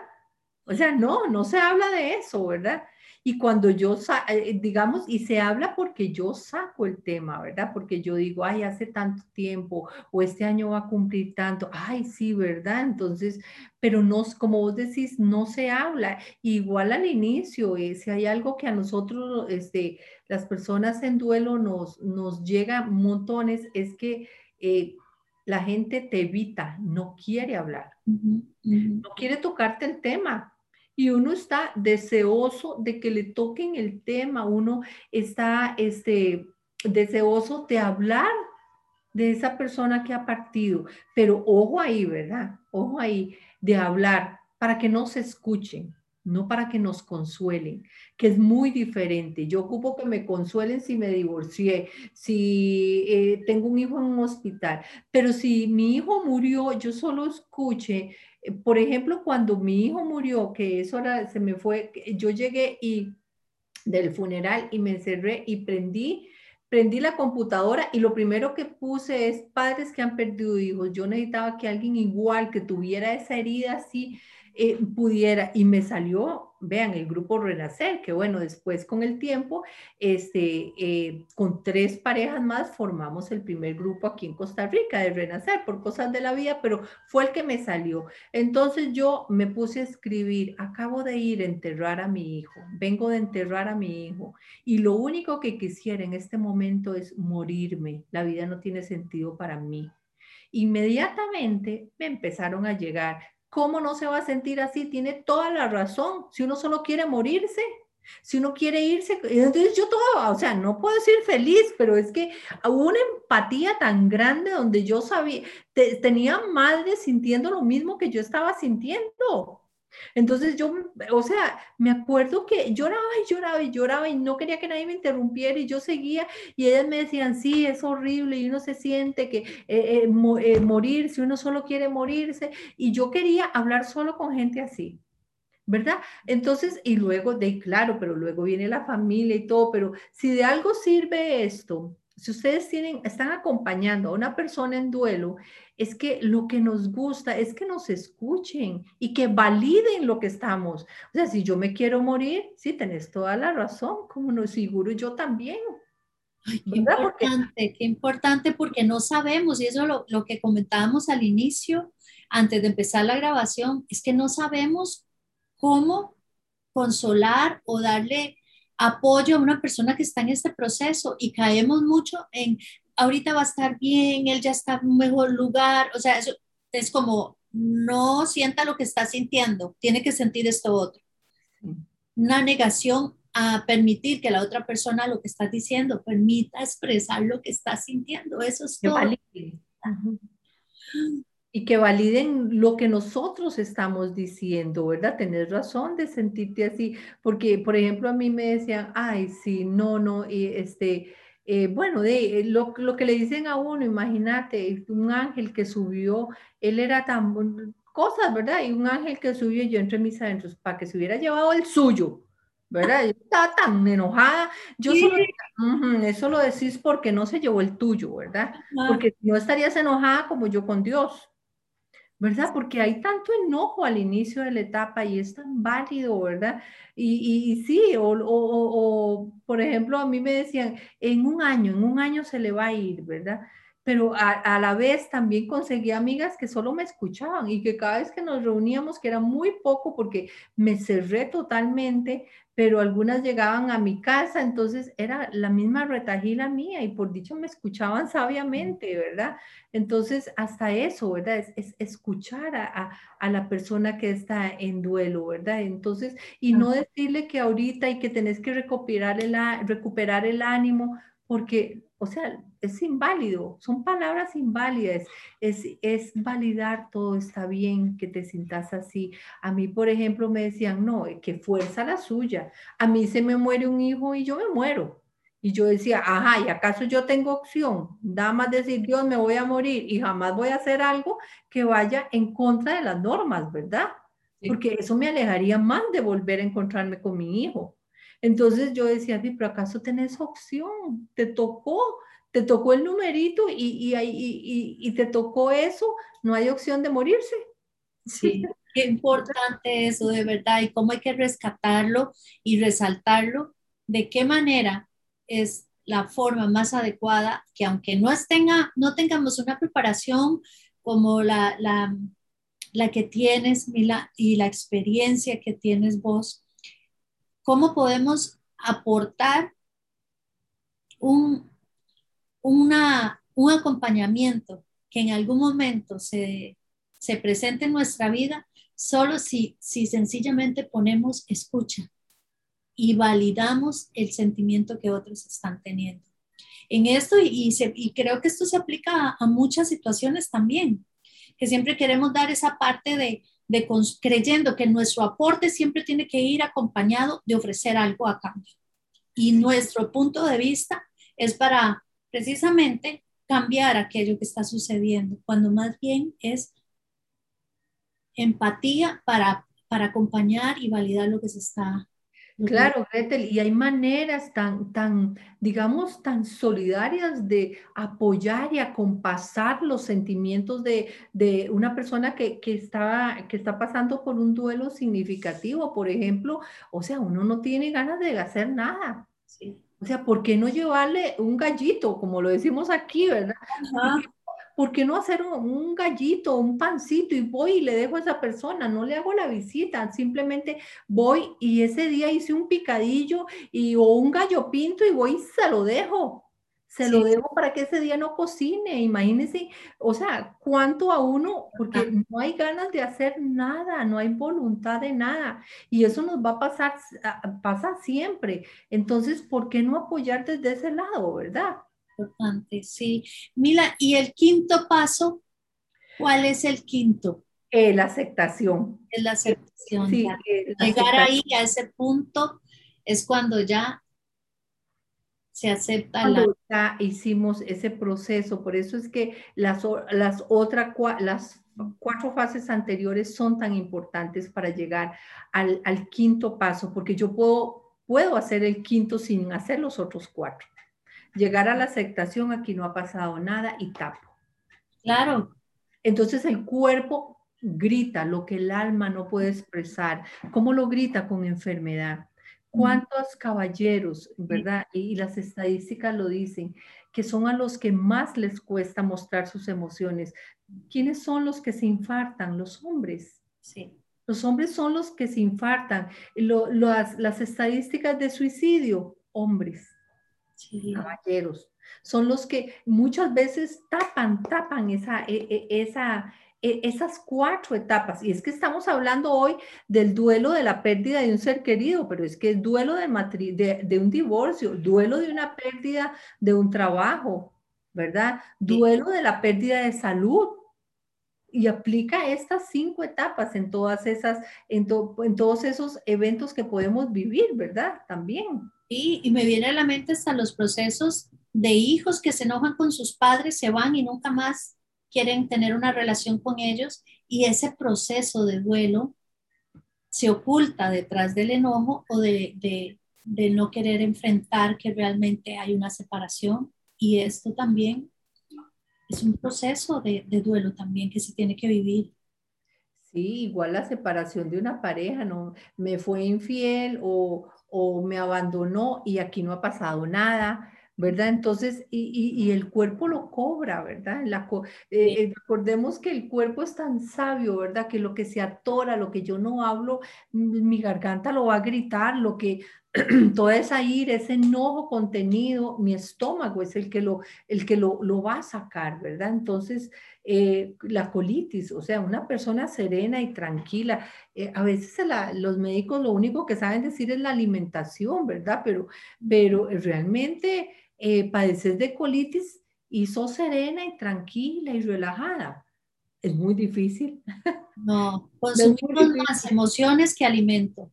O sea, no, no se habla de eso, ¿verdad? Y cuando yo, eh, digamos, y se habla porque yo saco el tema, ¿verdad? Porque yo digo, ay, hace tanto tiempo, o este año va a cumplir tanto, ay, sí, ¿verdad? Entonces, pero no, como vos decís, no se habla. Igual al inicio, eh, si hay algo que a nosotros, este, las personas en duelo nos, nos llega montones, es que... Eh, la gente te evita, no quiere hablar, no quiere tocarte el tema, y uno está deseoso de que le toquen el tema, uno está este, deseoso de hablar de esa persona que ha partido, pero ojo ahí, ¿verdad? Ojo ahí, de hablar para que no se escuchen, no para que nos consuelen, que es muy diferente. Yo ocupo que me consuelen si me divorcié, si eh, tengo un hijo en un hospital, pero si mi hijo murió, yo solo escuche por ejemplo, cuando mi hijo murió, que eso se me fue, yo llegué y del funeral y me encerré y prendí, prendí la computadora y lo primero que puse es padres que han perdido hijos. Yo necesitaba que alguien igual, que tuviera esa herida así, eh, pudiera. Y me salió, vean el grupo Renacer, que bueno, después con el tiempo, este, eh, con tres parejas más formamos el primer grupo aquí en Costa Rica de Renacer por cosas de la vida, pero fue el que me salió. Entonces yo me puse a escribir, acabo de ir a enterrar a mi hijo, vengo de enterrar a mi hijo y lo único que quisiera en este momento es morirme. La vida no tiene sentido para mí. Inmediatamente me empezaron a llegar ¿Cómo no se va a sentir así? Tiene toda la razón. Si uno solo quiere morirse, si uno quiere irse, entonces yo todo, o sea, no puedo decir feliz, pero es que hubo una empatía tan grande donde yo sabía, tenía madres sintiendo lo mismo que yo estaba sintiendo. Entonces yo, o sea, me acuerdo que lloraba y lloraba y lloraba y no quería que nadie me interrumpiera y yo seguía y ellas me decían, sí, es horrible y uno se siente que eh, eh, eh, morir, si uno solo quiere morirse y yo quería hablar solo con gente así. ¿verdad? Entonces, y luego de, claro, pero luego viene la familia y todo, pero si de algo sirve esto, si ustedes tienen, están acompañando a una persona en duelo, es que lo que nos gusta es que nos escuchen y que validen lo que estamos. O sea, si yo me quiero morir, sí, tenés toda la razón, como no seguro yo también. Ay, qué importante, qué importante porque no sabemos, y eso lo, lo que comentábamos al inicio, antes de empezar la grabación, es que no sabemos cómo consolar o darle apoyo a una persona que está en este proceso y caemos mucho en, ahorita va a estar bien, él ya está en un mejor lugar, o sea, eso es como, no sienta lo que está sintiendo, tiene que sentir esto otro. Una negación a permitir que la otra persona lo que está diciendo, permita expresar lo que está sintiendo, eso es todo. Y que validen lo que nosotros estamos diciendo, ¿verdad? Tener razón de sentirte así, porque, por ejemplo, a mí me decían, ay, sí, no, no, y este, eh, bueno, de, eh, lo, lo, que le dicen a uno, imagínate, un ángel que subió, él era tan, cosas, ¿verdad? Y un ángel que subió yo entre mis adentros para que se hubiera llevado el suyo, ¿verdad? Yo estaba tan enojada, yo solo, eso lo decís porque no se llevó el tuyo, ¿verdad? Porque no estarías enojada como yo con Dios. ¿Verdad? Porque hay tanto enojo al inicio de la etapa y es tan válido, ¿verdad? Y, sí, o, o, por ejemplo, a mí me decían, en un año, en un año se le va a ir, ¿verdad? Pero a, a, la vez también conseguí amigas que solo me escuchaban y que cada vez que nos reuníamos, que era muy poco porque me cerré totalmente, pero algunas llegaban a mi casa, entonces era la misma retajila mía y por dicho me escuchaban sabiamente, ¿verdad? Entonces, hasta eso, ¿verdad? Es, escuchar a, a, la persona que está en duelo, ¿verdad? Entonces, y no decirle que ahorita y que tenés que recuperar el, recuperar el ánimo, porque, o sea, es inválido, son palabras inválidas, es, es validar todo, está bien que te sientas así. A mí, por ejemplo, me decían, no, que fuerza la suya. A mí se me muere un hijo y yo me muero. Y yo decía, ajá, ¿y acaso yo tengo opción? Nada más decir, Dios, me voy a morir y jamás voy a hacer algo que vaya en contra de las normas, ¿verdad? Porque eso me alejaría más de volver a encontrarme con mi hijo. Entonces yo decía, pero ¿acaso tenés opción? Te tocó, te tocó el numerito y, y, y, y, te tocó eso, no hay opción de morirse. Sí, [LAUGHS] qué importante eso de verdad y cómo hay que rescatarlo y resaltarlo, de qué manera es la forma más adecuada que aunque no, tenga, no tengamos una preparación como la, la, la que tienes y la experiencia que tienes vos, cómo podemos aportar un, una, un acompañamiento que en algún momento se, se presente en nuestra vida, solo si, si sencillamente ponemos escucha y validamos el sentimiento que otros están teniendo. En esto, y, y creo que esto se aplica a, a muchas situaciones también, que siempre queremos dar esa parte de, de creyendo que nuestro aporte siempre tiene que ir acompañado de ofrecer algo a cambio. Y nuestro punto de vista es para precisamente cambiar aquello que está sucediendo, cuando más bien es empatía para, para acompañar y validar lo que se está Claro, Gretel, y hay maneras tan, tan, digamos, tan solidarias de apoyar y acompasar los sentimientos de, de una persona que, que, está, que está pasando por un duelo significativo, por ejemplo. O sea, uno no tiene ganas de hacer nada. O sea, ¿por qué no llevarle un gallito, como lo decimos aquí, verdad? ¿Por qué no hacer un, gallito, un pancito y voy y le dejo a esa persona? No le hago la visita, simplemente voy y ese día hice un picadillo y, o un gallo pinto y voy y se lo dejo. Se lo dejo para que ese día no cocine. Imagínense, o sea, cuánto a uno, porque no hay ganas de hacer nada, no hay voluntad de nada. Y eso nos va a pasar, pasa siempre. Entonces, ¿por qué no apoyar desde ese lado, verdad? Importante, sí. Mila, ¿y el quinto paso? ¿Cuál es el quinto? Eh, la aceptación. Es la aceptación. Sí, Llegar ahí a ese punto es cuando ya se acepta cuando ya hicimos ese proceso. Por eso es que las, las, otra, las cuatro fases anteriores son tan importantes para llegar al, al quinto paso, porque yo puedo, puedo hacer el quinto sin hacer los otros cuatro llegar a la aceptación, aquí no ha pasado nada y tapo. Claro. Entonces el cuerpo grita lo que el alma no puede expresar. ¿Cómo lo grita? Con enfermedad. ¿Cuántos caballeros, verdad? Y, las estadísticas lo dicen, que son a los que más les cuesta mostrar sus emociones. ¿Quiénes son los que se infartan? Los hombres. Sí. Los hombres son los que se infartan. las, las estadísticas de suicidio, hombres caballeros. Son los que muchas veces tapan, tapan esa, e, e, esa, e, esas cuatro etapas. Y es que estamos hablando hoy del duelo de la pérdida de un ser querido, pero es que es duelo de, de, de un divorcio, duelo de una pérdida de un trabajo, ¿verdad? Duelo de la pérdida de salud. Y aplica estas cinco etapas en todas esas, en, en todos esos eventos que podemos vivir, ¿verdad? También. Y, me viene a la mente hasta los procesos de hijos que se enojan con sus padres, se van y nunca más quieren tener una relación con ellos y ese proceso de duelo se oculta detrás del enojo o de, de, no querer enfrentar que realmente hay una separación y esto también es un proceso de, de, duelo también que se tiene que vivir. Sí, igual la separación de una pareja, ¿no? Me fue infiel o, o me abandonó y aquí no ha pasado nada, ¿verdad? Entonces, y, el cuerpo lo cobra, ¿verdad? La, eh, eh, recordemos que el cuerpo es tan sabio, ¿verdad? Que lo que se atora, lo que yo no hablo, mi garganta lo va a gritar, lo que [CLEARS THROAT] toda esa ira, ese enojo contenido, mi estómago es el que lo, el que lo, lo va a sacar, ¿verdad? Entonces, eh, la colitis, o sea, una persona serena y tranquila. Eh, a veces los médicos lo único que saben decir es la alimentación, ¿verdad? Pero, pero realmente eh, padeces de colitis y sos serena y tranquila y relajada. Es muy difícil. No, [LAUGHS] consumimos más emociones que alimento.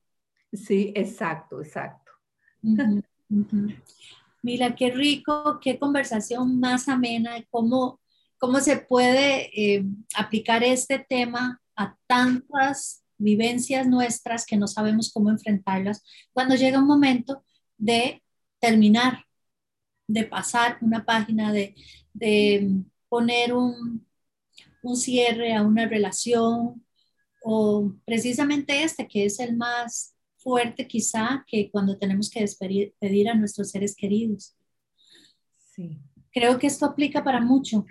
Sí, exacto, exacto. Mira, qué rico, qué conversación más amena, cómo cómo se puede eh, aplicar este tema a tantas vivencias nuestras que no sabemos cómo enfrentarlas cuando llega un momento de terminar, de pasar una página, de, poner un, un cierre a una relación o precisamente este que es el más fuerte quizá que cuando tenemos que despedir a nuestros seres queridos. Sí. Creo que esto aplica para mucho.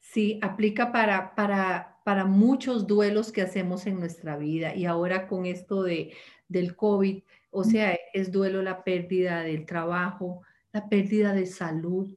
Sí, aplica para, para, para muchos duelos que hacemos en nuestra vida y ahora con esto de, del COVID, o sea, es duelo la pérdida del trabajo, la pérdida de salud,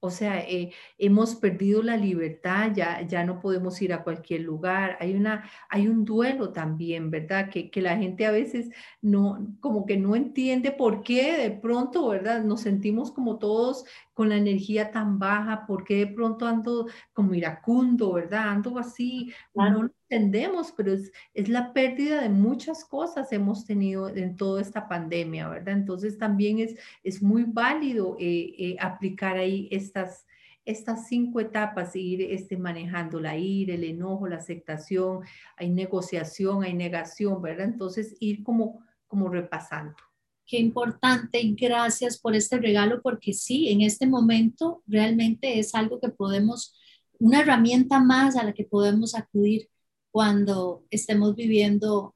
o sea, eh, hemos perdido la libertad, ya, ya no podemos ir a cualquier lugar. Hay, una, hay un duelo también, ¿verdad? Que, que, la gente a veces no, como que no entiende por qué de pronto, ¿verdad? Nos sentimos como todos con la energía tan baja, por qué de pronto ando como iracundo, ¿verdad? Ando así, no lo entendemos, pero es, es la pérdida de muchas cosas hemos tenido en toda esta pandemia, ¿verdad? Entonces también es, es muy válido eh, eh, aplicar ahí estas, estas cinco etapas, ir este, manejando la ira, el enojo, la aceptación, hay negociación, hay negación, ¿verdad? Entonces ir como como repasando. Qué importante y gracias por este regalo porque sí, en este momento realmente es algo que podemos, una herramienta más a la que podemos acudir cuando estemos viviendo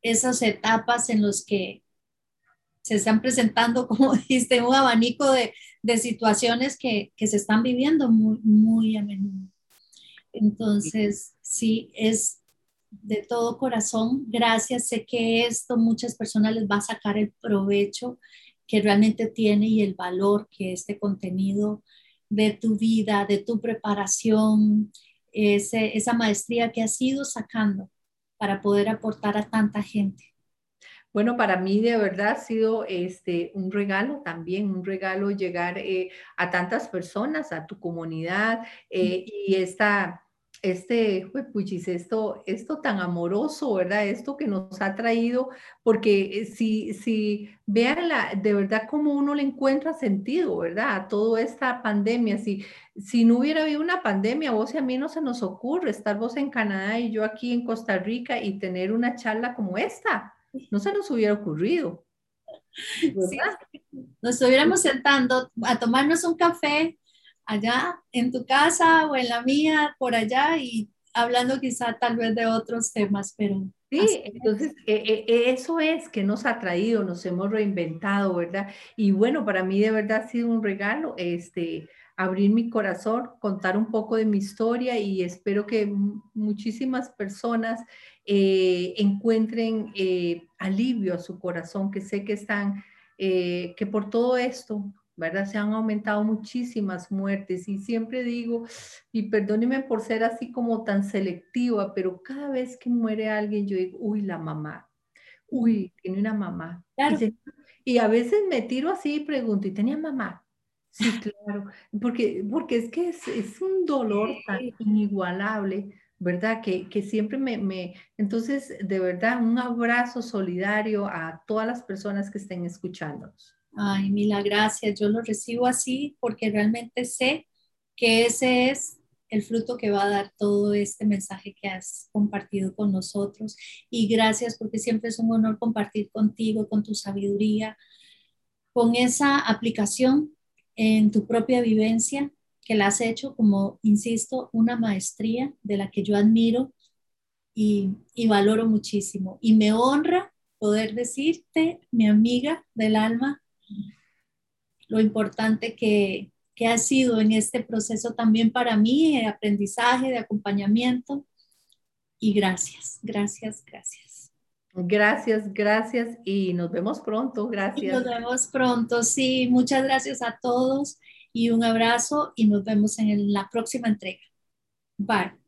esas etapas en las que se están presentando, [LAUGHS] como dijiste, un abanico de, de situaciones que, que, se están viviendo muy, muy a menudo. Entonces, sí, es de todo corazón. Gracias. Sé que esto muchas personas les va a sacar el provecho que realmente tiene y el valor que este contenido de tu vida, de tu preparación, ese, esa maestría que has ido sacando para poder aportar a tanta gente. Bueno, para mí de verdad ha sido este, un regalo también, un regalo llegar eh, a tantas personas, a tu comunidad eh, y esta este, puchis, esto, esto tan amoroso, ¿verdad? Esto que nos ha traído, porque eh, si, si vean la, de verdad cómo uno le encuentra sentido, ¿verdad? A toda esta pandemia, si, si no hubiera habido una pandemia, vos y a mí no se nos ocurre estar vos en Canadá y yo aquí en Costa Rica y tener una charla como esta, no se nos hubiera ocurrido. ¿verdad? nos estuviéramos sentando a tomarnos un café allá en tu casa o en la mía, por allá, y hablando quizá tal vez de otros temas, pero... Sí, entonces e, e, eso es que nos ha traído, nos hemos reinventado, ¿verdad? Y bueno, para mí de verdad ha sido un regalo este, abrir mi corazón, contar un poco de mi historia y espero que muchísimas personas eh, encuentren eh, alivio a su corazón, que sé que están, eh, que por todo esto ¿verdad? Se han aumentado muchísimas muertes y siempre digo, y perdónenme por ser así como tan selectiva, pero cada vez que muere alguien yo digo, uy, la mamá, uy, tiene una mamá. Y, a veces me tiro así y pregunto, ¿y tenía mamá? Sí, [LAUGHS] claro, porque, porque es que es, es un dolor tan inigualable, ¿verdad? Que, que siempre me, me, entonces, de verdad, un abrazo solidario a todas las personas que estén escuchándonos. Ay, mila gracias. Yo lo recibo así porque realmente sé que ese es el fruto que va a dar todo este mensaje que has compartido con nosotros. Y gracias porque siempre es un honor compartir contigo, con tu sabiduría, con esa aplicación en tu propia vivencia que la has hecho como, insisto, una maestría de la que yo admiro y, y valoro muchísimo. Y me honra poder decirte, mi amiga del alma, lo importante que, que ha sido en este proceso también para mí, de aprendizaje, de acompañamiento. Y gracias, gracias, gracias. Gracias, gracias y nos vemos pronto. Gracias. nos vemos pronto, sí. Muchas gracias a todos y un abrazo y nos vemos en la próxima entrega. Bye.